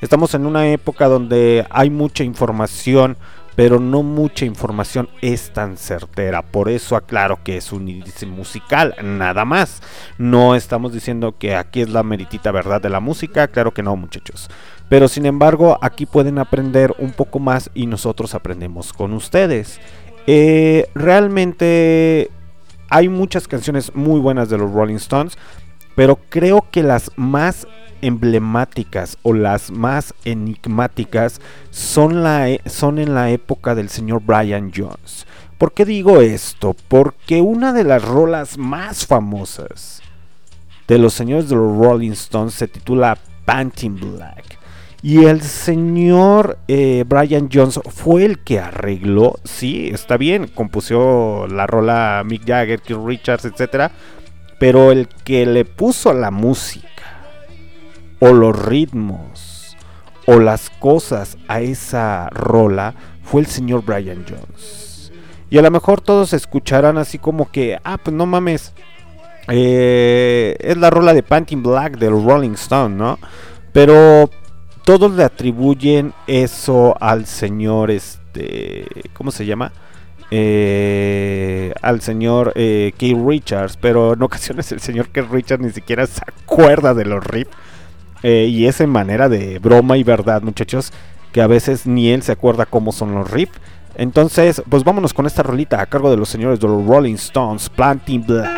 Estamos en una época donde hay mucha información pero no mucha información es tan certera. Por eso aclaro que es un índice musical, nada más. No estamos diciendo que aquí es la meritita verdad de la música, claro que no, muchachos. Pero sin embargo, aquí pueden aprender un poco más y nosotros aprendemos con ustedes. Eh, realmente hay muchas canciones muy buenas de los Rolling Stones, pero creo que las más emblemáticas o las más enigmáticas son, la, e, son en la época del señor Brian Jones. ¿Por qué digo esto? Porque una de las rolas más famosas de los señores de los Rolling Stones se titula Panting Black. Y el señor eh, Brian Jones fue el que arregló, sí, está bien, compuso la rola Mick Jagger, Keith Richards, etc. Pero el que le puso la música o los ritmos o las cosas a esa rola fue el señor Brian Jones. Y a lo mejor todos escucharán así como que, ah, pues no mames, eh, es la rola de Panting Black del Rolling Stone, ¿no? Pero todos le atribuyen eso al señor, este, ¿cómo se llama? Eh, al señor eh, Keith Richards, pero en ocasiones el señor Keith Richards ni siquiera se acuerda de los riffs eh, y es en manera de broma y verdad, muchachos, que a veces ni él se acuerda cómo son los riffs. Entonces, pues vámonos con esta rolita a cargo de los señores de los Rolling Stones, Planting Black.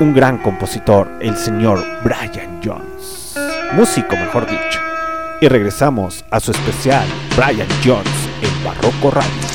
Un gran compositor, el señor Brian Jones. Músico, mejor dicho. Y regresamos a su especial, Brian Jones, en Barroco Radio.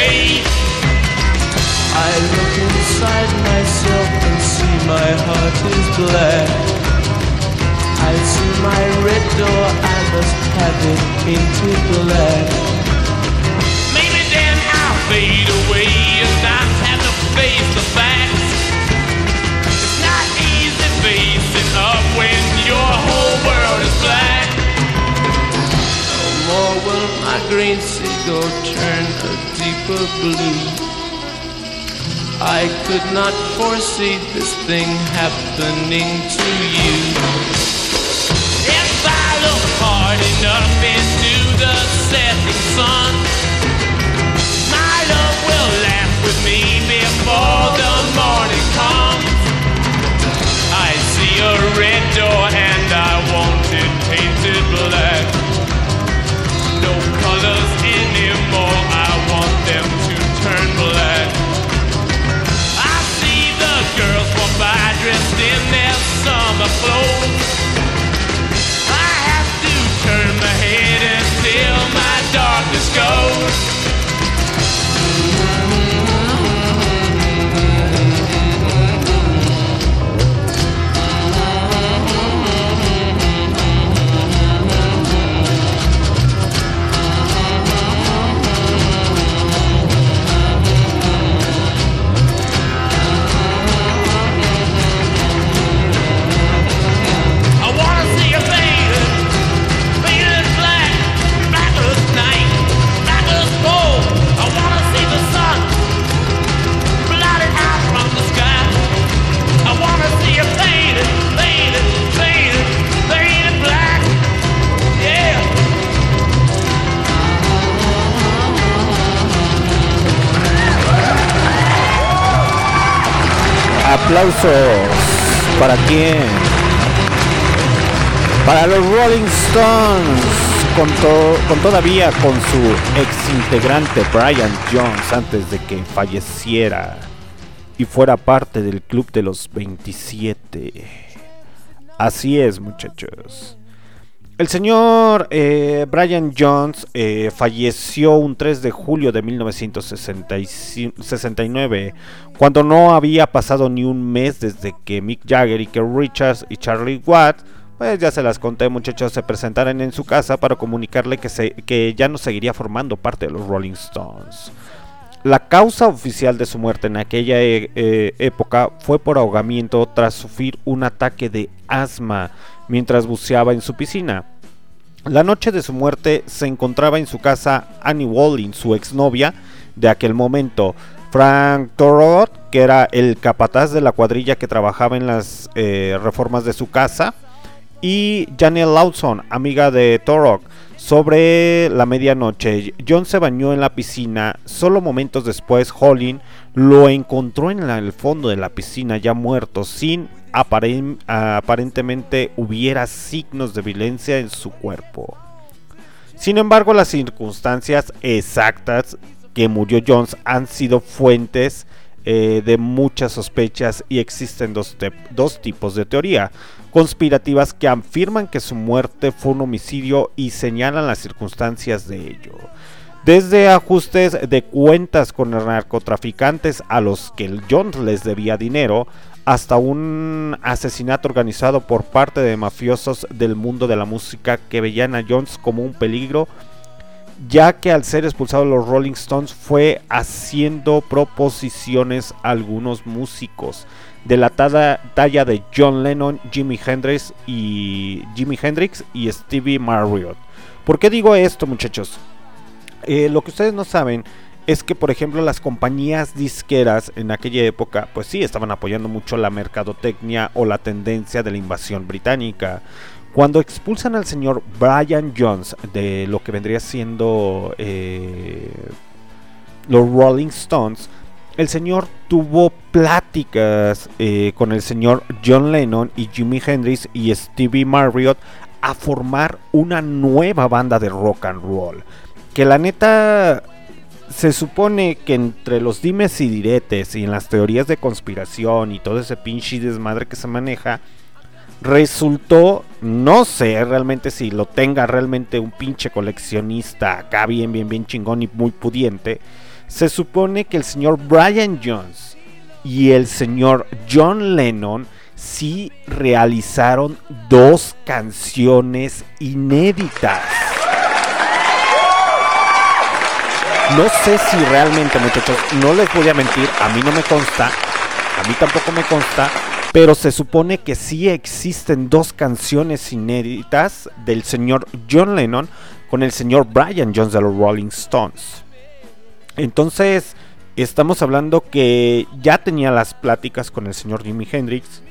I look inside myself and see my heart is black. I see my red door, I must have it painted black. Maybe then I'll fade away and not have to face the facts. It's not easy facing up when your whole world is black. No more will my green seagull turn a deeper blue. I could not foresee this thing happening to you. If I look hard enough into the setting sun, my love will laugh with me before the morning comes I see a red door and I want it painted black. No colors anymore, I want them to turn black. Dressed in their summer clothes. I have to turn my head until my darkness goes. Aplausos. ¿Para quién? Para los Rolling Stones. Con, to- con todavía con su ex integrante Brian Jones antes de que falleciera y fuera parte del club de los 27. Así es, muchachos. El señor eh, Brian Jones eh, falleció un 3 de julio de 1969, cuando no había pasado ni un mes desde que Mick Jagger y Keith Richards y Charlie Watt, pues ya se las conté muchachos, se presentaran en su casa para comunicarle que, se, que ya no seguiría formando parte de los Rolling Stones. La causa oficial de su muerte en aquella eh, época fue por ahogamiento tras sufrir un ataque de asma mientras buceaba en su piscina. La noche de su muerte se encontraba en su casa Annie Walling, su exnovia de aquel momento, Frank Torot, que era el capataz de la cuadrilla que trabajaba en las eh, reformas de su casa, y Janet Lawson, amiga de Torok. Sobre la medianoche, John se bañó en la piscina. Solo momentos después, Holling lo encontró en el fondo de la piscina ya muerto, sin aparentemente hubiera signos de violencia en su cuerpo. Sin embargo, las circunstancias exactas que murió Jones han sido fuentes eh, de muchas sospechas y existen dos, dos tipos de teoría conspirativas que afirman que su muerte fue un homicidio y señalan las circunstancias de ello. Desde ajustes de cuentas con narcotraficantes a los que Jones les debía dinero, hasta un asesinato organizado por parte de mafiosos del mundo de la música que veían a Jones como un peligro, ya que al ser expulsado de los Rolling Stones fue haciendo proposiciones a algunos músicos de la talla de John Lennon, Jimi Hendrix y Jimi Hendrix y Stevie Marriott. ¿Por qué digo esto, muchachos? Eh, lo que ustedes no saben es que, por ejemplo, las compañías disqueras en aquella época, pues sí, estaban apoyando mucho la mercadotecnia o la tendencia de la invasión británica. Cuando expulsan al señor Brian Jones de lo que vendría siendo eh, los Rolling Stones, el señor tuvo pláticas eh, con el señor John Lennon y Jimi Hendrix y Stevie Marriott a formar una nueva banda de rock and roll. Que la neta se supone que entre los dimes y diretes y en las teorías de conspiración y todo ese pinche desmadre que se maneja, resultó, no sé realmente si lo tenga realmente un pinche coleccionista acá bien, bien, bien chingón y muy pudiente, se supone que el señor Brian Jones y el señor John Lennon sí realizaron dos canciones inéditas. No sé si realmente, muchachos, no les voy a mentir, a mí no me consta, a mí tampoco me consta, pero se supone que sí existen dos canciones inéditas del señor John Lennon con el señor Brian Jones de los Rolling Stones. Entonces, estamos hablando que ya tenía las pláticas con el señor Jimi Hendrix,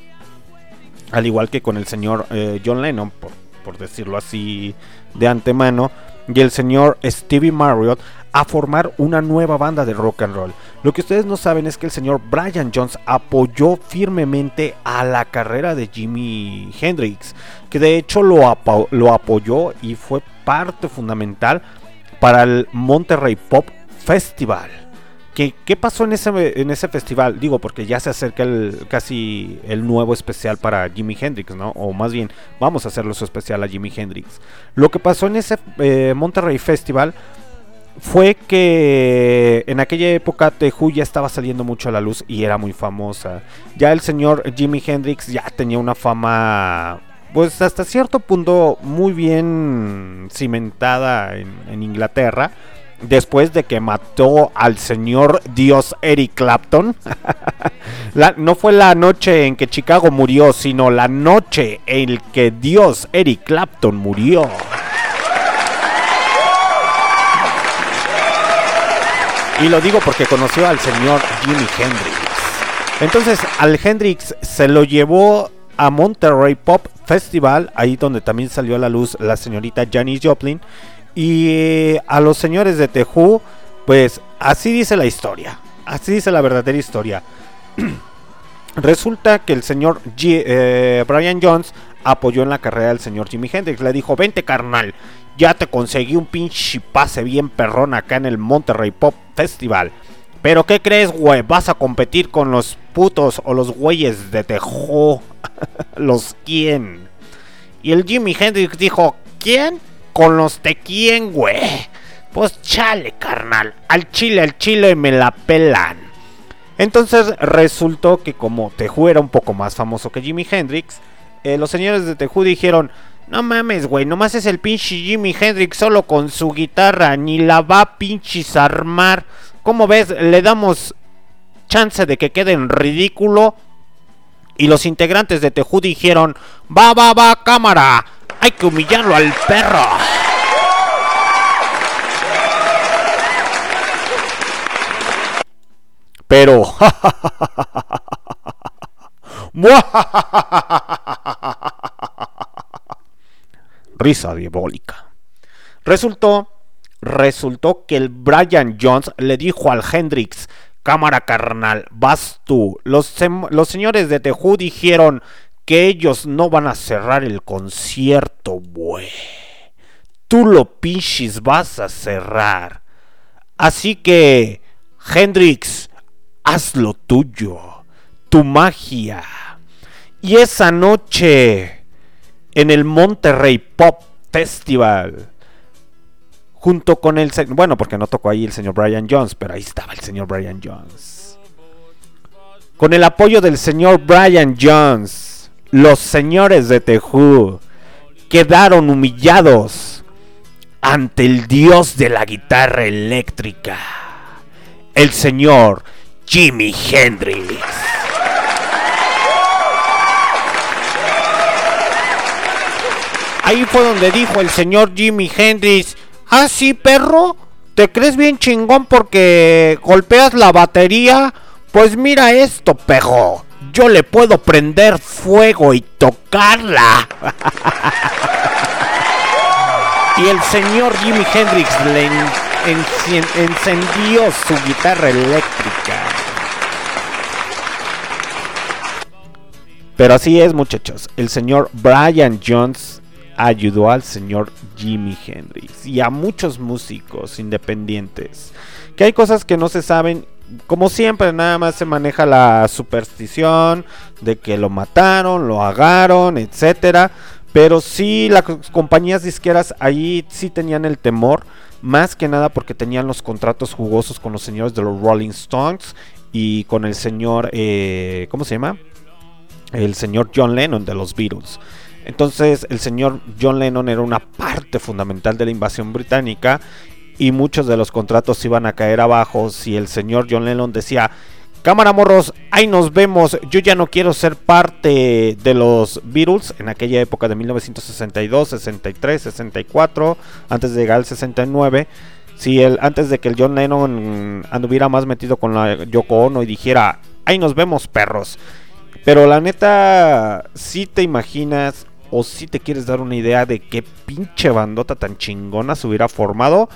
al igual que con el señor eh, John Lennon, por, por decirlo así de antemano, y el señor Stevie Marriott a formar una nueva banda de rock and roll. Lo que ustedes no saben es que el señor Brian Jones apoyó firmemente a la carrera de Jimi Hendrix, que de hecho lo, lo apoyó y fue parte fundamental para el Monterrey Pop Festival. ¿Qué, pasó en ese, en ese festival? Digo, porque ya se acerca el, casi el nuevo especial para Jimi Hendrix, ¿no? O más bien, vamos a hacerlo su especial a Jimi Hendrix. Lo que pasó en ese eh, Monterrey Festival fue que en aquella época Who ya estaba saliendo mucho a la luz y era muy famosa. Ya el señor Jimi Hendrix ya tenía una fama, pues hasta cierto punto muy bien cimentada en, en Inglaterra. Después de que mató al señor Dios Eric Clapton. La- no fue la noche en que Chicago murió, sino la noche en que Dios Eric Clapton murió. Y lo digo porque conoció al señor Jimi Hendrix. Entonces al Hendrix se lo llevó a Monterrey Pop Festival, ahí donde también salió a la luz la señorita Janis Joplin. Y eh, a los señores de Who, pues así dice la historia. Así dice la verdadera historia. Resulta que el señor G- eh, Brian Jones apoyó en la carrera del señor Jimi Hendrix. Le dijo, vente carnal, ya te conseguí un pinche pase bien perrón acá en el Monterrey Pop Festival. Pero ¿qué crees, güey? Vas a competir con los putos o los güeyes de Tejo. ¿Los quién? Y el Jimi Hendrix dijo, ¿quién? Con los de quién, güey. Pues chale, carnal. Al chile, al chile me la pelan. Entonces resultó que como Teju era un poco más famoso que Jimi Hendrix, eh, los señores de Teju dijeron, no mames, güey, nomás es el pinche Jimi Hendrix solo con su guitarra, ni la va a pinches armar. ¿Cómo ves? Le damos chance de que quede en ridículo. Y los integrantes de Teju dijeron, va, va, va, cámara, hay que humillarlo al perro. Pero... Risa diabólica. Resultó, resultó que el Brian Jones le dijo al Hendrix, cámara carnal, vas tú. Los, señores de Who dijeron que ellos no van a cerrar el concierto, güey. Tú lo pinches vas a cerrar. Así que, Hendrix, haz lo tuyo, tu magia. Y esa noche, en el Monterrey Pop Festival, junto con el... Bueno, porque no tocó ahí el señor Brian Jones, pero ahí estaba el señor Brian Jones. Con el apoyo del señor Brian Jones, los señores de Who quedaron humillados ante el dios de la guitarra eléctrica, el señor Jimi Hendrix. Ahí fue donde dijo el señor Jimi Hendrix, ah sí perro, ¿te crees bien chingón porque golpeas la batería? Pues mira esto, pejo, yo le puedo prender fuego y tocarla. y el señor Jimi Hendrix le encendió su guitarra eléctrica. Pero así es, muchachos. El señor Brian Jones ayudó al señor Jimi Hendrix y a muchos músicos independientes. Que hay cosas que no se saben. Como siempre, nada más se maneja la superstición de que lo mataron, lo agaron, etcétera. Pero sí, las compañías disqueras ahí sí tenían el temor. Más que nada porque tenían los contratos jugosos con los señores de los Rolling Stones y con el señor, eh, ¿cómo se llama? el señor John Lennon de los Beatles. Entonces el señor John Lennon era una parte fundamental de la invasión británica y muchos de los contratos iban a caer abajo si el señor John Lennon decía, cámara morros, ahí nos vemos, yo ya no quiero ser parte de los Beatles en aquella época de 1962, 63, 64, antes de llegar al 69. Si él, antes de que el John Lennon anduviera más metido con la Yoko Ono y dijera, ahí nos vemos perros. Pero la neta, si te imaginas o si te quieres dar una idea de qué pinche bandota tan chingona se hubiera formado,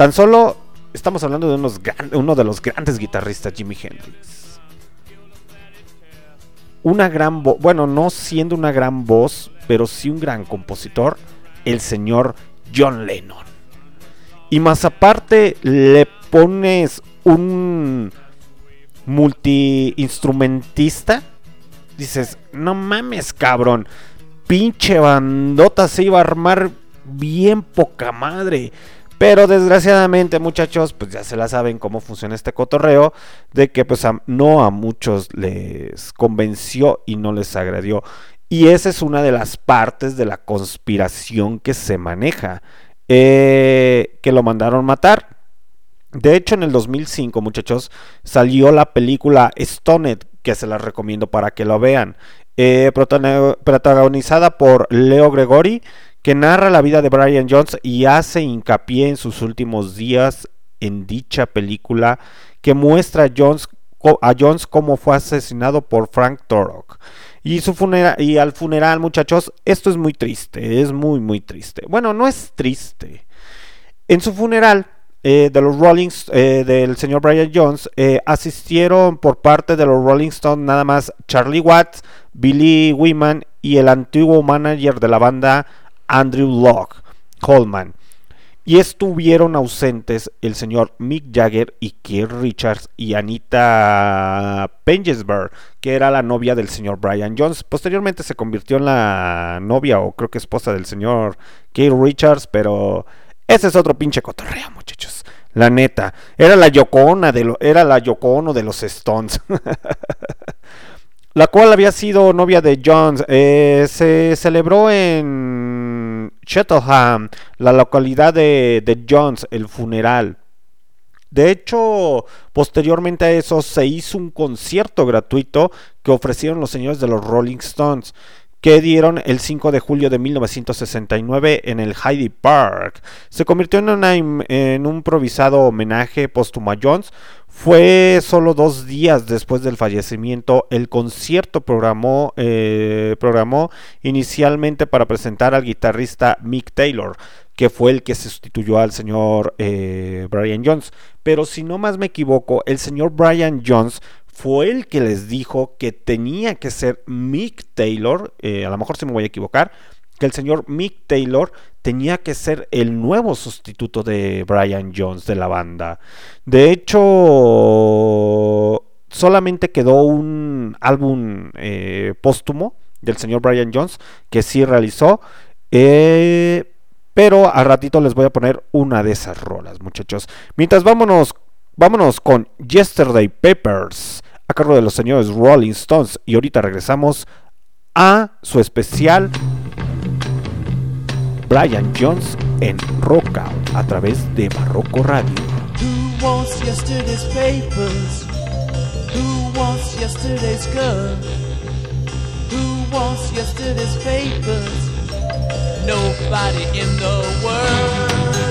tan solo estamos hablando de unos uno de los grandes guitarristas, Jimi Hendrix. Una gran voz, bueno, no siendo una gran voz, pero sí un gran compositor, el señor John Lennon. Y más aparte le pones un multi-instrumentista, dices, no mames, cabrón, pinche bandota se iba a armar bien poca madre. Pero desgraciadamente, muchachos, pues ya se la saben cómo funciona este cotorreo, de que pues no a muchos les convenció y no les agradió. Y esa es una de las partes de la conspiración que se maneja, eh, que lo mandaron matar. De hecho, en el 2005, muchachos, salió la película Stoned, que se las recomiendo para que lo vean. Eh, protagoni- protagonizada por Leo Gregori, que narra la vida de Brian Jones y hace hincapié en sus últimos días en dicha película, que muestra a Jones, a Jones cómo fue asesinado por Frank Turok. Y, su y al funeral, muchachos, esto es muy triste, es muy, muy triste. Bueno, no es triste. En su funeral, eh, de los Rollings eh, del señor Brian Jones eh, asistieron por parte de los Rolling Stones nada más Charlie Watts, Billy Wyman y el antiguo manager de la banda Andrew Locke Coleman. Y estuvieron ausentes el señor Mick Jagger y Keith Richards y Anita Pengesberg, que era la novia del señor Brian Jones. Posteriormente se convirtió en la novia o creo que esposa del señor Keith Richards, pero ese es otro pinche cotorreo, muchachos. La neta, era la Yoko de lo, era la Yoko Ono de los Stones. la cual había sido novia de Jones. Eh, se celebró en Cheltenham, la localidad de, de Jones, el funeral. De hecho, posteriormente a eso se hizo un concierto gratuito que ofrecieron los señores de los Rolling Stones que dieron el 5 de julio de 1969 en el Heidi Park. Se convirtió en un improvisado homenaje póstumo a Jones. Fue solo dos días después del fallecimiento. El concierto programó, eh, programó inicialmente para presentar al guitarrista Mick Taylor, que fue el que sustituyó al señor eh, Brian Jones. Pero si no más me equivoco, el señor Brian Jones fue el que les dijo que tenía que ser Mick Taylor, eh, a lo mejor se me voy a equivocar, que el señor Mick Taylor tenía que ser el nuevo sustituto de Brian Jones de la banda. De hecho, solamente quedó un álbum eh, póstumo del señor Brian Jones que sí realizó. eh, pero a ratito les voy a poner una de esas rolas, muchachos. Mientras vámonos, vámonos con Yesterday Papers a cargo de los señores Rolling Stones. Y ahorita regresamos a su especial Brian Jones en Rockout a través de Barroco Radio. Nobody in the world.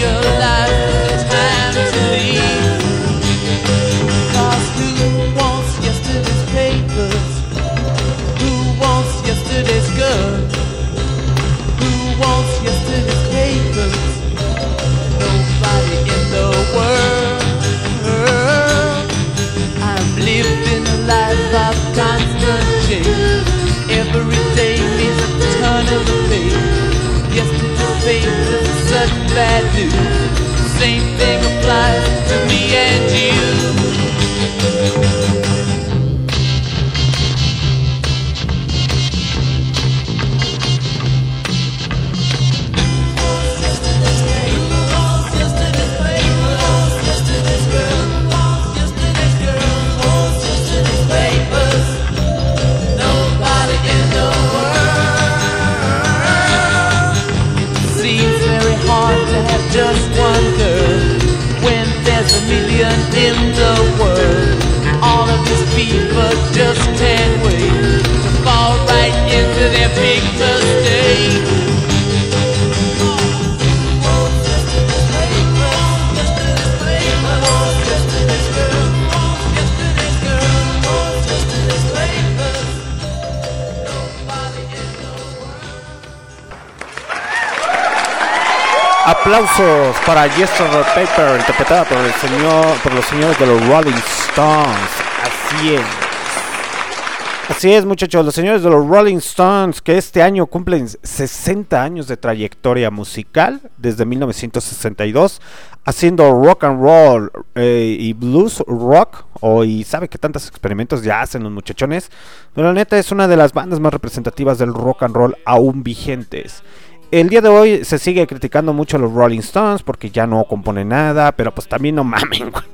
I Aplausos para Yesterday Paper, interpretada por, el señor, por los señores de los Rolling Stones. Así es. Así es, muchachos, los señores de los Rolling Stones que este año cumplen 60 años de trayectoria musical desde 1962, haciendo rock and roll eh, y blues rock. O, y sabe que tantos experimentos ya hacen los muchachones. Pero la neta es una de las bandas más representativas del rock and roll aún vigentes. El día de hoy se sigue criticando mucho a los Rolling Stones porque ya no componen nada, pero pues también no mamen, güey.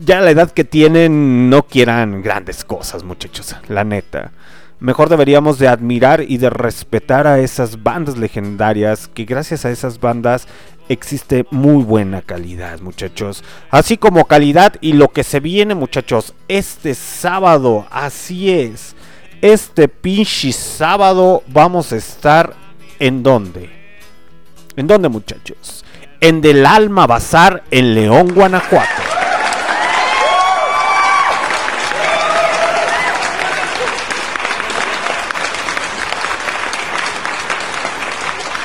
Ya la edad que tienen no quieran grandes cosas, muchachos, la neta. Mejor deberíamos de admirar y de respetar a esas bandas legendarias que gracias a esas bandas existe muy buena calidad, muchachos. Así como calidad y lo que se viene, muchachos, este sábado, así es. Este pinche sábado vamos a estar en dónde? ¿En dónde, muchachos? En Del Alma Bazar, en León, Guanajuato.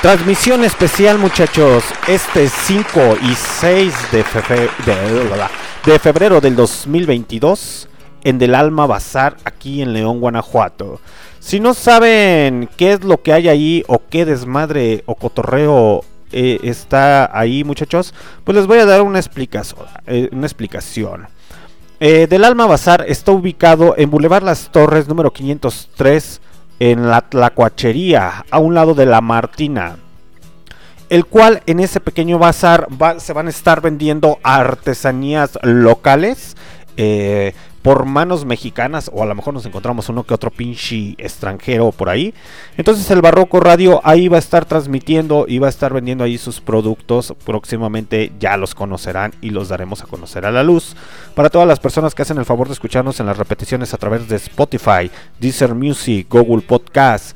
Transmisión especial, muchachos. Este 5 y 6 de febrero, de, febrero del 2022 en Del Alma Bazar, aquí en León, Guanajuato. Si no saben qué es lo que hay ahí o qué desmadre o cotorreo eh, está ahí muchachos, pues les voy a dar una explicación. eh, explicación. Eh, Del Alma Bazar está ubicado en Boulevard Las Torres número 503 en la Tlacuachería, a un lado de la Martina. El cual en ese pequeño bazar se van a estar vendiendo artesanías locales eh, por manos mexicanas o a lo mejor nos encontramos uno que otro pinche extranjero por ahí. Entonces el Barroco Radio ahí va a estar transmitiendo y va a estar vendiendo ahí sus productos. Próximamente ya los conocerán y los daremos a conocer a la luz. Para todas las personas que hacen el favor de escucharnos en las repeticiones a través de Spotify, Deezer Music, Google Podcast,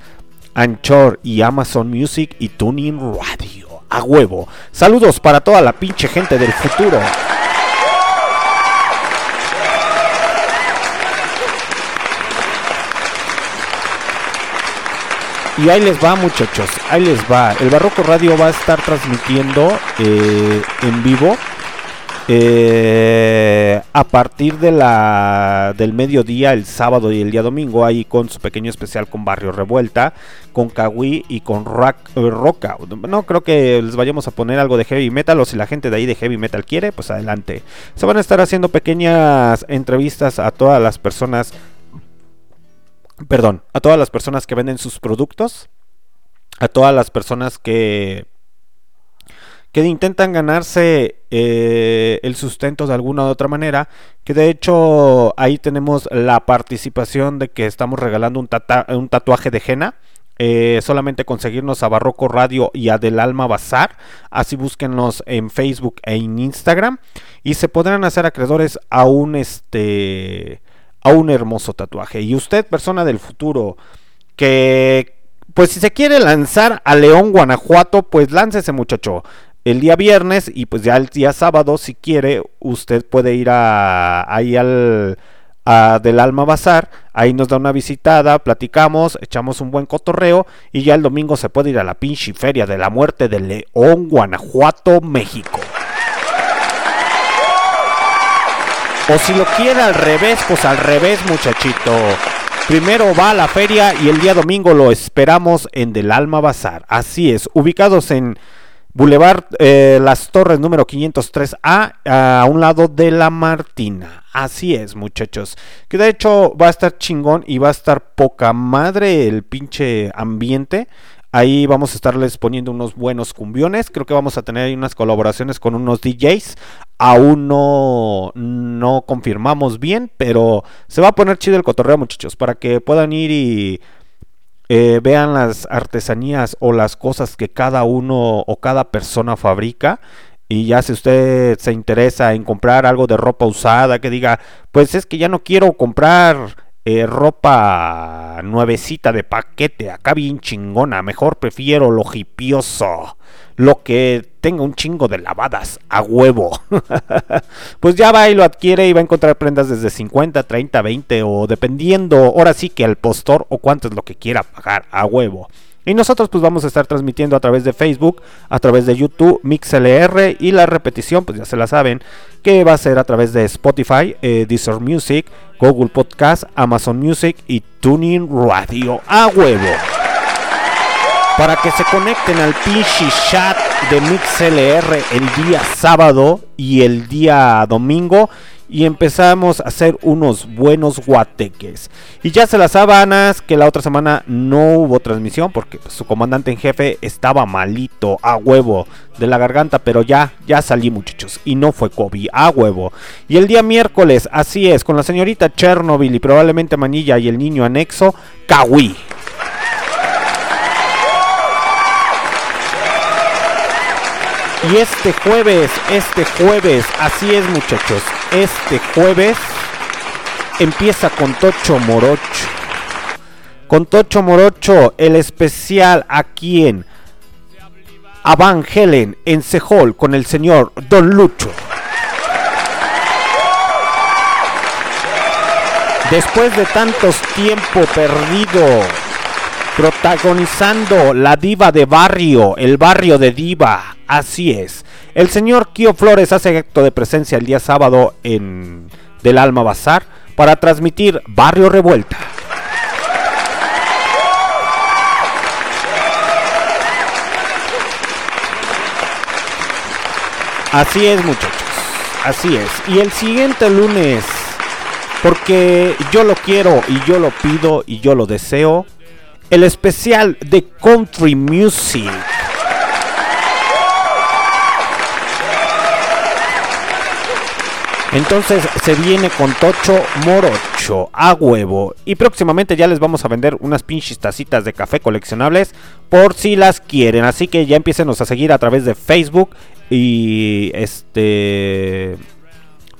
Anchor y Amazon Music y Tuning Radio. A huevo. Saludos para toda la pinche gente del futuro. Y ahí les va muchachos, ahí les va. El Barroco Radio va a estar transmitiendo eh, en vivo eh, a partir de la del mediodía el sábado y el día domingo ahí con su pequeño especial con Barrio Revuelta, con Kawi y con rock, eh, Rockout. No creo que les vayamos a poner algo de heavy metal o si la gente de ahí de heavy metal quiere, pues adelante. Se van a estar haciendo pequeñas entrevistas a todas las personas perdón, a todas las personas que venden sus productos, a todas las personas que que intentan ganarse eh, el sustento de alguna u otra manera, que de hecho ahí tenemos la participación de que estamos regalando un, tatuaje de henna. eh, solamente conseguirnos a Barroco Radio y a Del Alma Bazar. Así búsquenlos en Facebook e en Instagram. Y se podrán hacer acreedores a un este a un hermoso tatuaje. Y usted, persona del futuro, que pues si se quiere lanzar a León, Guanajuato, pues láncese muchacho. El día viernes y pues ya el día sábado, si quiere, usted puede ir a, ahí al a del Alma Bazar, ahí nos da una visitada, platicamos, echamos un buen cotorreo y ya el domingo se puede ir a la pinche feria de la muerte de León, Guanajuato, México. O si lo quiere al revés, pues al revés, muchachito. Primero va a la feria y el día domingo lo esperamos en Del Alma Bazar. Así es, ubicados en Boulevard eh, Las Torres número 503A, a un lado de la Martina. Así es, muchachos. Que de hecho va a estar chingón y va a estar poca madre el pinche ambiente. Ahí vamos a estarles poniendo unos buenos cumbiones. Creo que vamos a tener ahí unas colaboraciones con unos DJs. Aún no, no confirmamos bien, pero se va a poner chido el cotorreo, muchachos, para que puedan ir y eh, vean las artesanías o las cosas que cada uno o cada persona fabrica. Y ya si usted se interesa en comprar algo de ropa usada, que diga, pues es que ya no quiero comprar eh, ropa nuevecita de paquete, acá bien chingona, mejor prefiero lo hipioso, lo que tenga un chingo de lavadas a huevo. pues ya va y lo adquiere y va a encontrar prendas desde 50, 30, 20 o dependiendo, ahora sí que al postor o cuánto es lo que quiera pagar a huevo. Y nosotros pues vamos a estar transmitiendo a través de Facebook, a través de YouTube, MixLR y la repetición pues ya se la saben que va a ser a través de Spotify, eh, Deezer Music, Google Podcast, Amazon Music y Tuning Radio a huevo. Para que se conecten al pinche chat de MixLR el día sábado y el día domingo y empezamos a hacer unos buenos guateques. Y ya se las sabanas que la otra semana no hubo transmisión porque su comandante en jefe estaba malito a huevo de la garganta, pero ya, ya salí muchachos y no fue COVID a huevo. Y el día miércoles, así es, con la señorita Chernobyl y probablemente Manilla y el niño anexo, Kawi. Y este jueves, este jueves, así es muchachos, este jueves empieza con Tocho Morocho. Con Tocho Morocho, el especial aquí en a Van Helen en Sehol con el señor Don Lucho. Después de tantos tiempo perdido protagonizando la diva de barrio, el barrio de diva, así es. El señor Kio Flores hace acto de presencia el día sábado en Del Alma Bazar para transmitir Barrio Revuelta. Así es muchachos, así es. Y el siguiente lunes, porque yo lo quiero y yo lo pido y yo lo deseo, el especial de Country Music. Entonces se viene con Tocho Morocho a huevo. Y próximamente ya les vamos a vender unas pinches tacitas de café coleccionables por si las quieren. Así que ya empiecenos a seguir a través de Facebook y este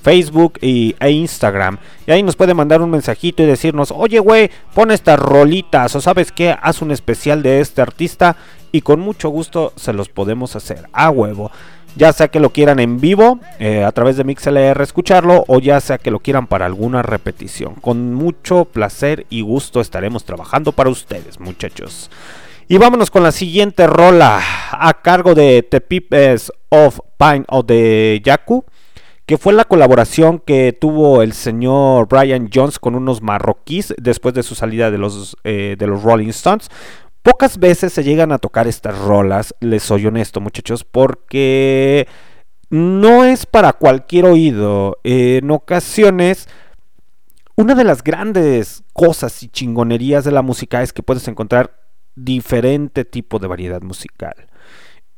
Facebook y, e Instagram. Y ahí nos puede mandar un mensajito y decirnos, oye güey, pon estas rolitas o sabes qué, haz un especial de este artista y con mucho gusto se los podemos hacer a huevo. Ya sea que lo quieran en vivo eh, a través de MixLR escucharlo o ya sea que lo quieran para alguna repetición. Con mucho placer y gusto estaremos trabajando para ustedes muchachos. Y vámonos con la siguiente rola a cargo de The Pipes of Pine o de Yaku que fue la colaboración que tuvo el señor Brian Jones con unos marroquíes después de su salida de los, eh, de los Rolling Stones. Pocas veces se llegan a tocar estas rolas, les soy honesto muchachos, porque no es para cualquier oído. en ocasiones, una de las grandes cosas y chingonerías de la música es que puedes encontrar diferente tipo de variedad musical.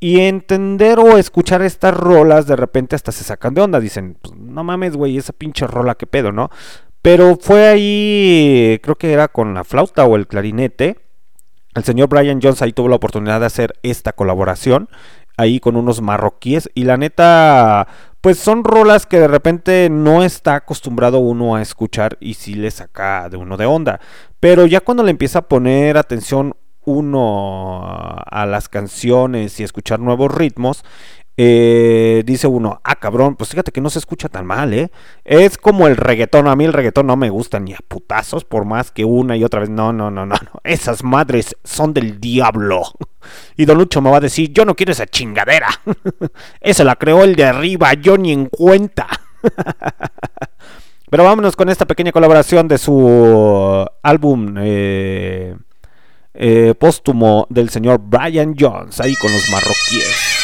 Y entender o escuchar estas rolas de repente hasta se sacan de onda. Dicen, pues, no mames, güey, esa pinche rola, qué pedo, ¿no? Pero fue ahí, creo que era con la flauta o el clarinete el señor Brian Jones ahí tuvo la oportunidad de hacer esta colaboración ahí con unos marroquíes y la neta pues son rolas que de repente no está acostumbrado uno a escuchar y sí le saca de uno de onda pero ya cuando le empieza a poner atención uno a las canciones y escuchar nuevos ritmos eh, dice uno, ah cabrón, pues fíjate que no se escucha tan mal, ¿eh? Es como el reggaetón, a mí el reggaetón no me gusta ni a putazos, por más que una y otra vez, no, no, no, no, no. esas madres son del diablo. Y Don Lucho me va a decir, yo no quiero esa chingadera. Esa la creó el de arriba, yo ni en cuenta. Pero vámonos con esta pequeña colaboración de su álbum eh, eh, póstumo del señor Brian Jones, ahí con los marroquíes.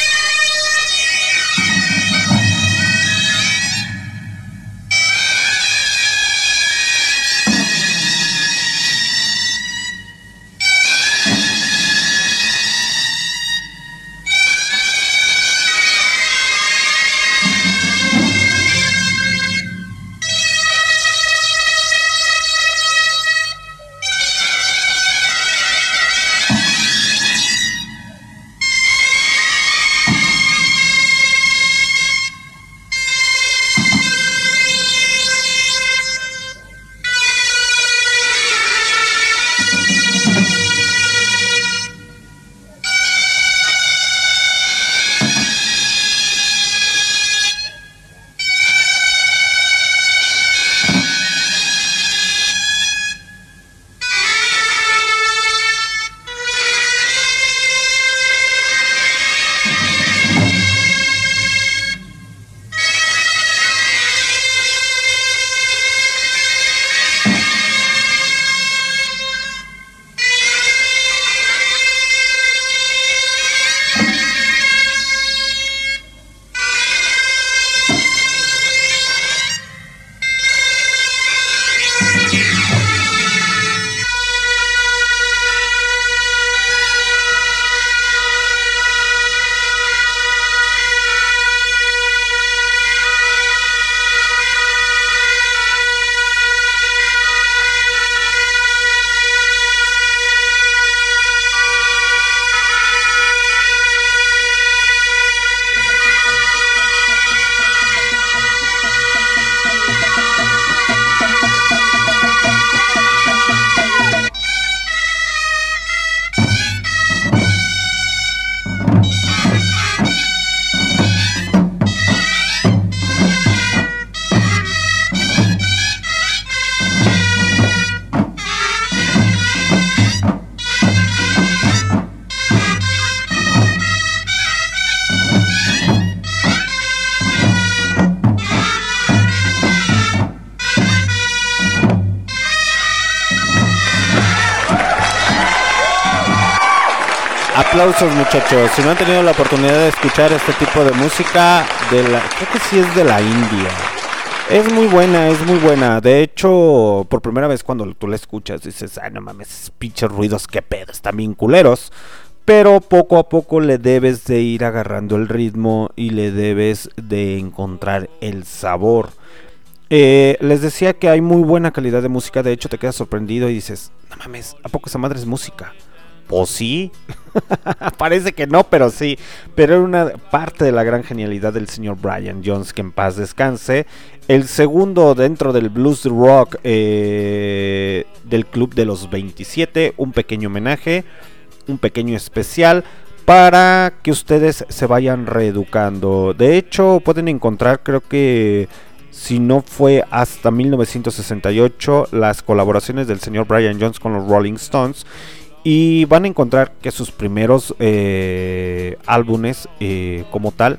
Aplausos muchachos. Si no han tenido la oportunidad de escuchar este tipo de música, creo que sí es de la India. Es muy buena, es muy buena. De hecho, por primera vez cuando tú la escuchas dices, ay no mames, pinches ruidos, qué pedo, están bien culeros. Pero poco a poco le debes de ir agarrando el ritmo y le debes de encontrar el sabor. Eh, les decía que hay muy buena calidad de música, de hecho te quedas sorprendido y dices, no mames, ¿a poco esa madre es música? Pues sí, parece que no, pero sí, pero era una parte de la gran genialidad del señor Brian Jones, que en paz descanse. El segundo dentro del blues rock eh, del Club de los 27, un pequeño homenaje, un pequeño especial para que ustedes se vayan reeducando. De hecho, pueden encontrar, creo que si no fue hasta 1968, las colaboraciones del señor Brian Jones con los Rolling Stones. Y van a encontrar que sus primeros eh, álbumes eh, como tal,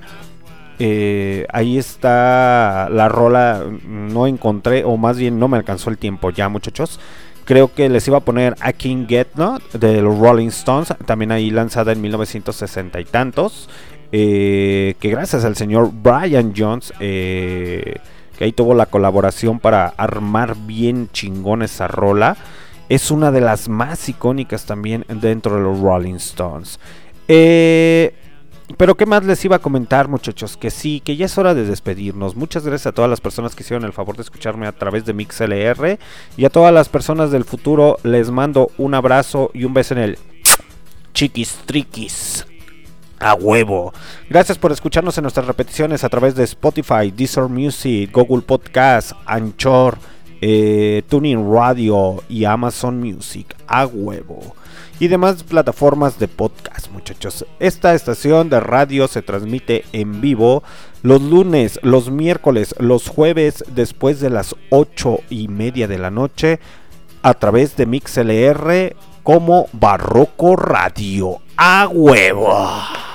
eh, ahí está la rola, no encontré, o más bien no me alcanzó el tiempo ya muchachos. Creo que les iba a poner I Can Get Not de los Rolling Stones, también ahí lanzada en 1960 y tantos. que gracias al señor Brian Jones, que ahí tuvo la colaboración para armar bien chingón esa rola es una de las más icónicas también dentro de los Rolling Stones. Eh, pero qué más les iba a comentar muchachos, que sí, que ya es hora de despedirnos. Muchas gracias a todas las personas que hicieron el favor de escucharme a través de MixLR y a todas las personas del futuro les mando un abrazo y un beso en el chiquis triquis. A huevo. Gracias por escucharnos en nuestras repeticiones a través de Spotify, Deezer Music, Google Podcast, Anchor eh, Tuning Radio y Amazon Music a huevo. Y demás plataformas de podcast, muchachos. Esta estación de radio se transmite en vivo los lunes, los miércoles, los jueves después de las 8 y media de la noche a través de MixLR como Barroco Radio. A huevo.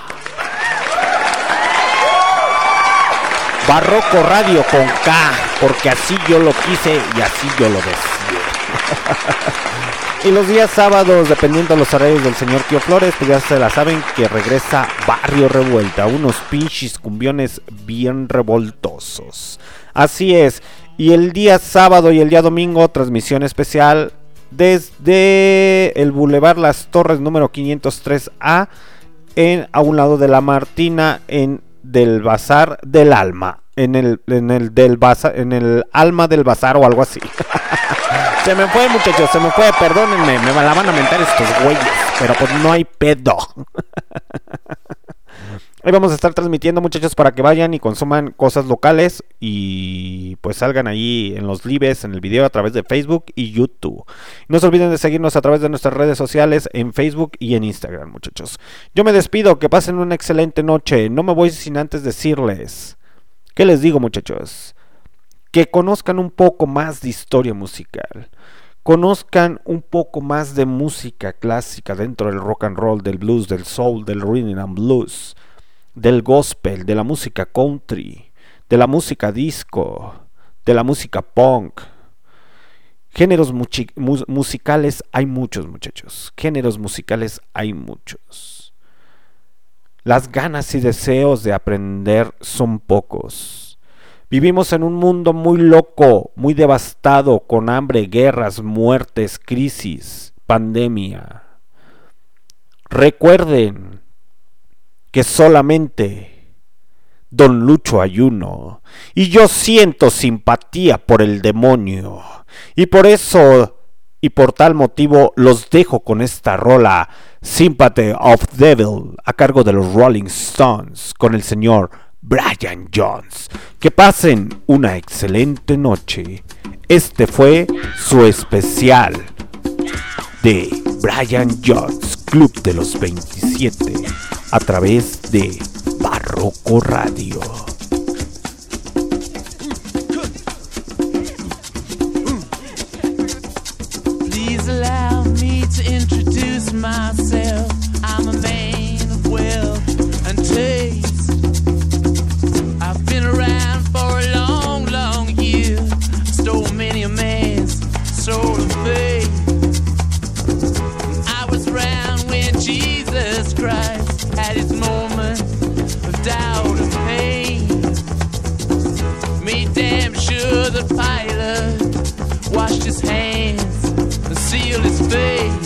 Barroco Radio con K, porque así yo lo quise y así yo lo decía. y los días sábados, dependiendo de los horarios del señor Tío Flores, pues ya se la saben que regresa Barrio Revuelta, unos pinches cumbiones bien revoltosos. Así es, y el día sábado y el día domingo, transmisión especial desde el Boulevard Las Torres número 503A, en, a un lado de la Martina, en del bazar del alma. En el, en el del bazar, en el alma del bazar o algo así. se me fue, muchachos, se me fue, perdónenme, me la van a mentar estos güeyes, pero pues no hay pedo. Ahí vamos a estar transmitiendo muchachos para que vayan y consuman cosas locales y pues salgan ahí en los lives, en el video a través de Facebook y YouTube. No se olviden de seguirnos a través de nuestras redes sociales en Facebook y en Instagram muchachos. Yo me despido, que pasen una excelente noche. No me voy sin antes decirles. ¿Qué les digo muchachos? Que conozcan un poco más de historia musical conozcan un poco más de música clásica dentro del rock and roll, del blues, del soul, del rhythm and blues del gospel, de la música country, de la música disco, de la música punk. Géneros musicales hay muchos, muchachos. Géneros musicales hay muchos. Las ganas y deseos de aprender son pocos. Vivimos en un mundo muy loco, muy devastado, con hambre, guerras, muertes, crisis, pandemia. Recuerden que solamente Don Lucho Ayuno. Y yo siento simpatía por el demonio. Y por eso y por tal motivo los dejo con esta rola Sympathy of Devil a cargo de los Rolling Stones con el señor Brian Jones. Que pasen una excelente noche. Este fue su especial de Brian Jones, Club de los 27 a través de Barroco Radio. Please allow me to introduce myself. I'm a man of wealth and taste. I've been around for a long, long year. Stole many a man's soul of faith. Christ at his moment of doubt and pain. Made damn sure the pilot washed his hands and sealed his face.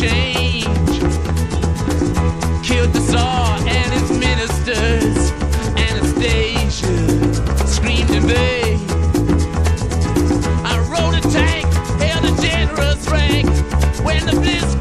change killed the Tsar and his ministers. Anastasia screamed in vain. I rode a tank, held a generous rank when the blizzard.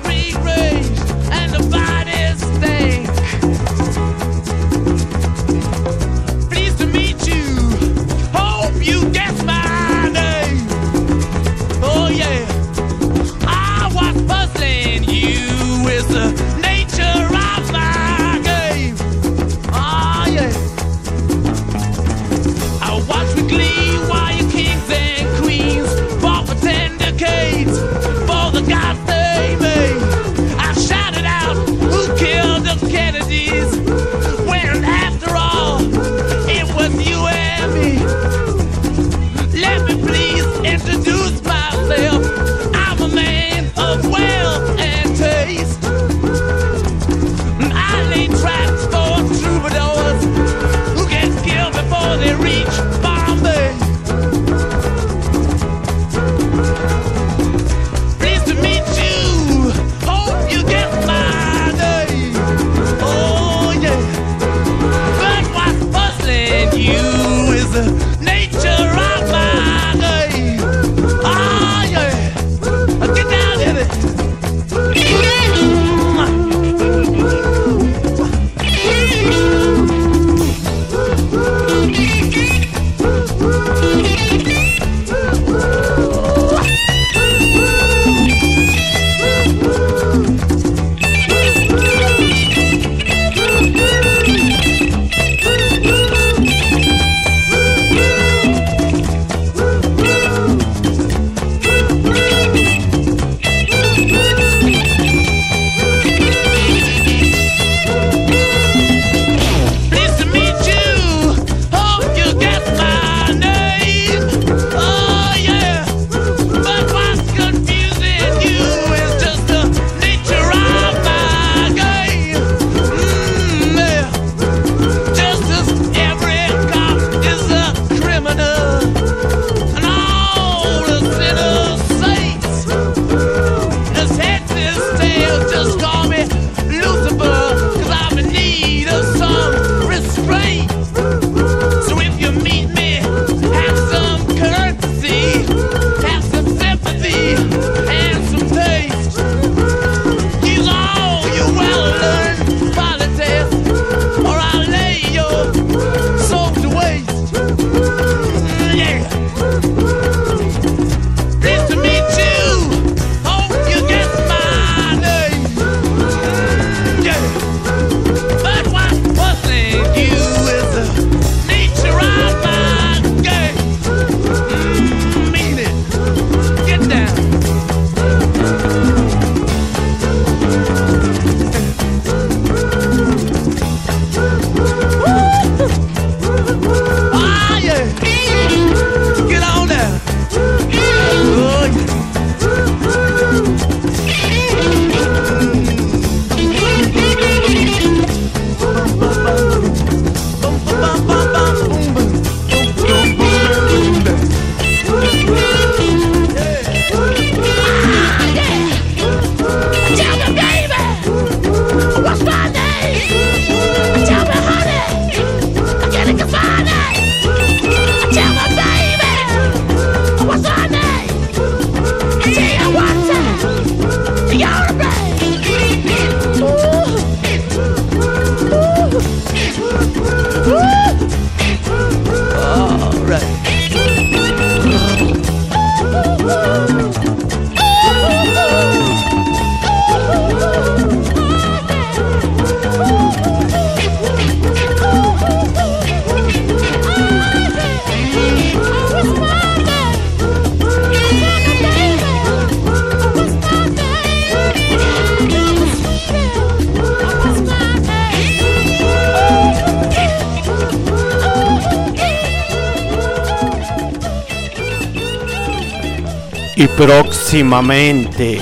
Y próximamente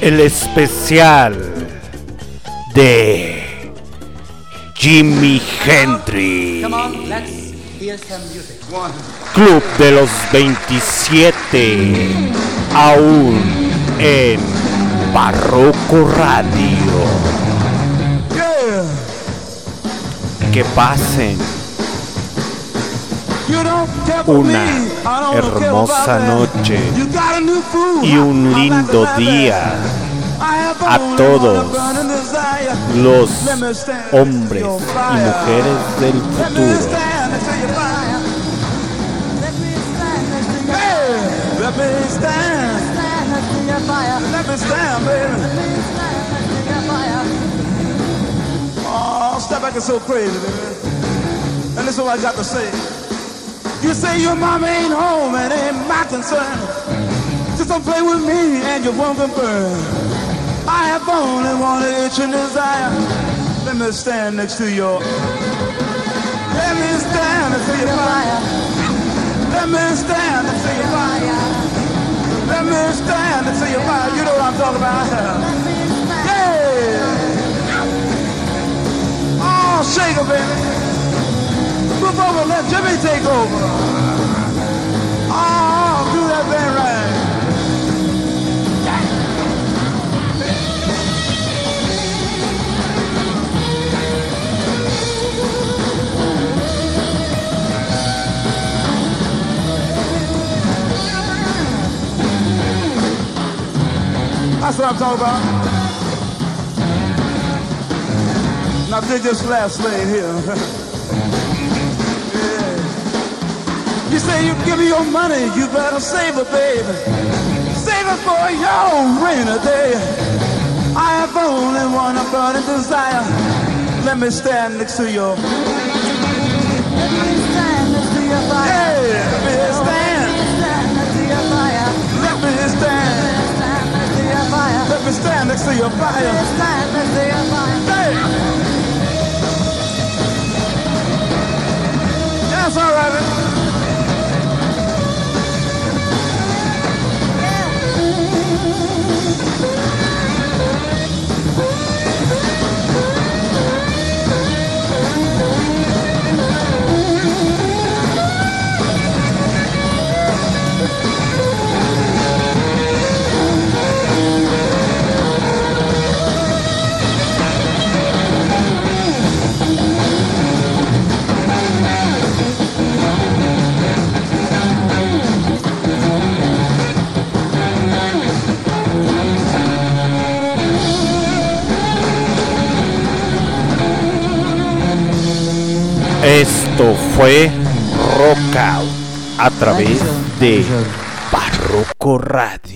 el especial de Jimi Hendrix. On. Club de los 27 aún en Barroco Radio. Que pasen una hermosa noche y un lindo día a todos los hombres y mujeres del futuro. Oh, step back so crazy, baby. And this is what I got to say. You say your mama ain't home and ain't my concern. Just don't play with me and you won't burned. I have only one itch and desire. Let me stand next to your. Let me stand next to your fire. Let me stand and see you fire. Let me stand and see you fire. You know what I'm talking about. Yeah. Oh, shake it, baby. Move over, let Jimmy take over. Oh, do that thing right. That's what I'm talking about. Now dig this last lane here. You say you give me your money, you better save it, baby. Save it for your rainy day. I have only one burning desire. Let me stand next to you. Let me stand next to your fire. Yeah, let me stand. Let me stand. Let me stand next to your fire. Let me stand next to your fire. Hey. That's all right. Esto fue Rock Out a través de Barroco Radio.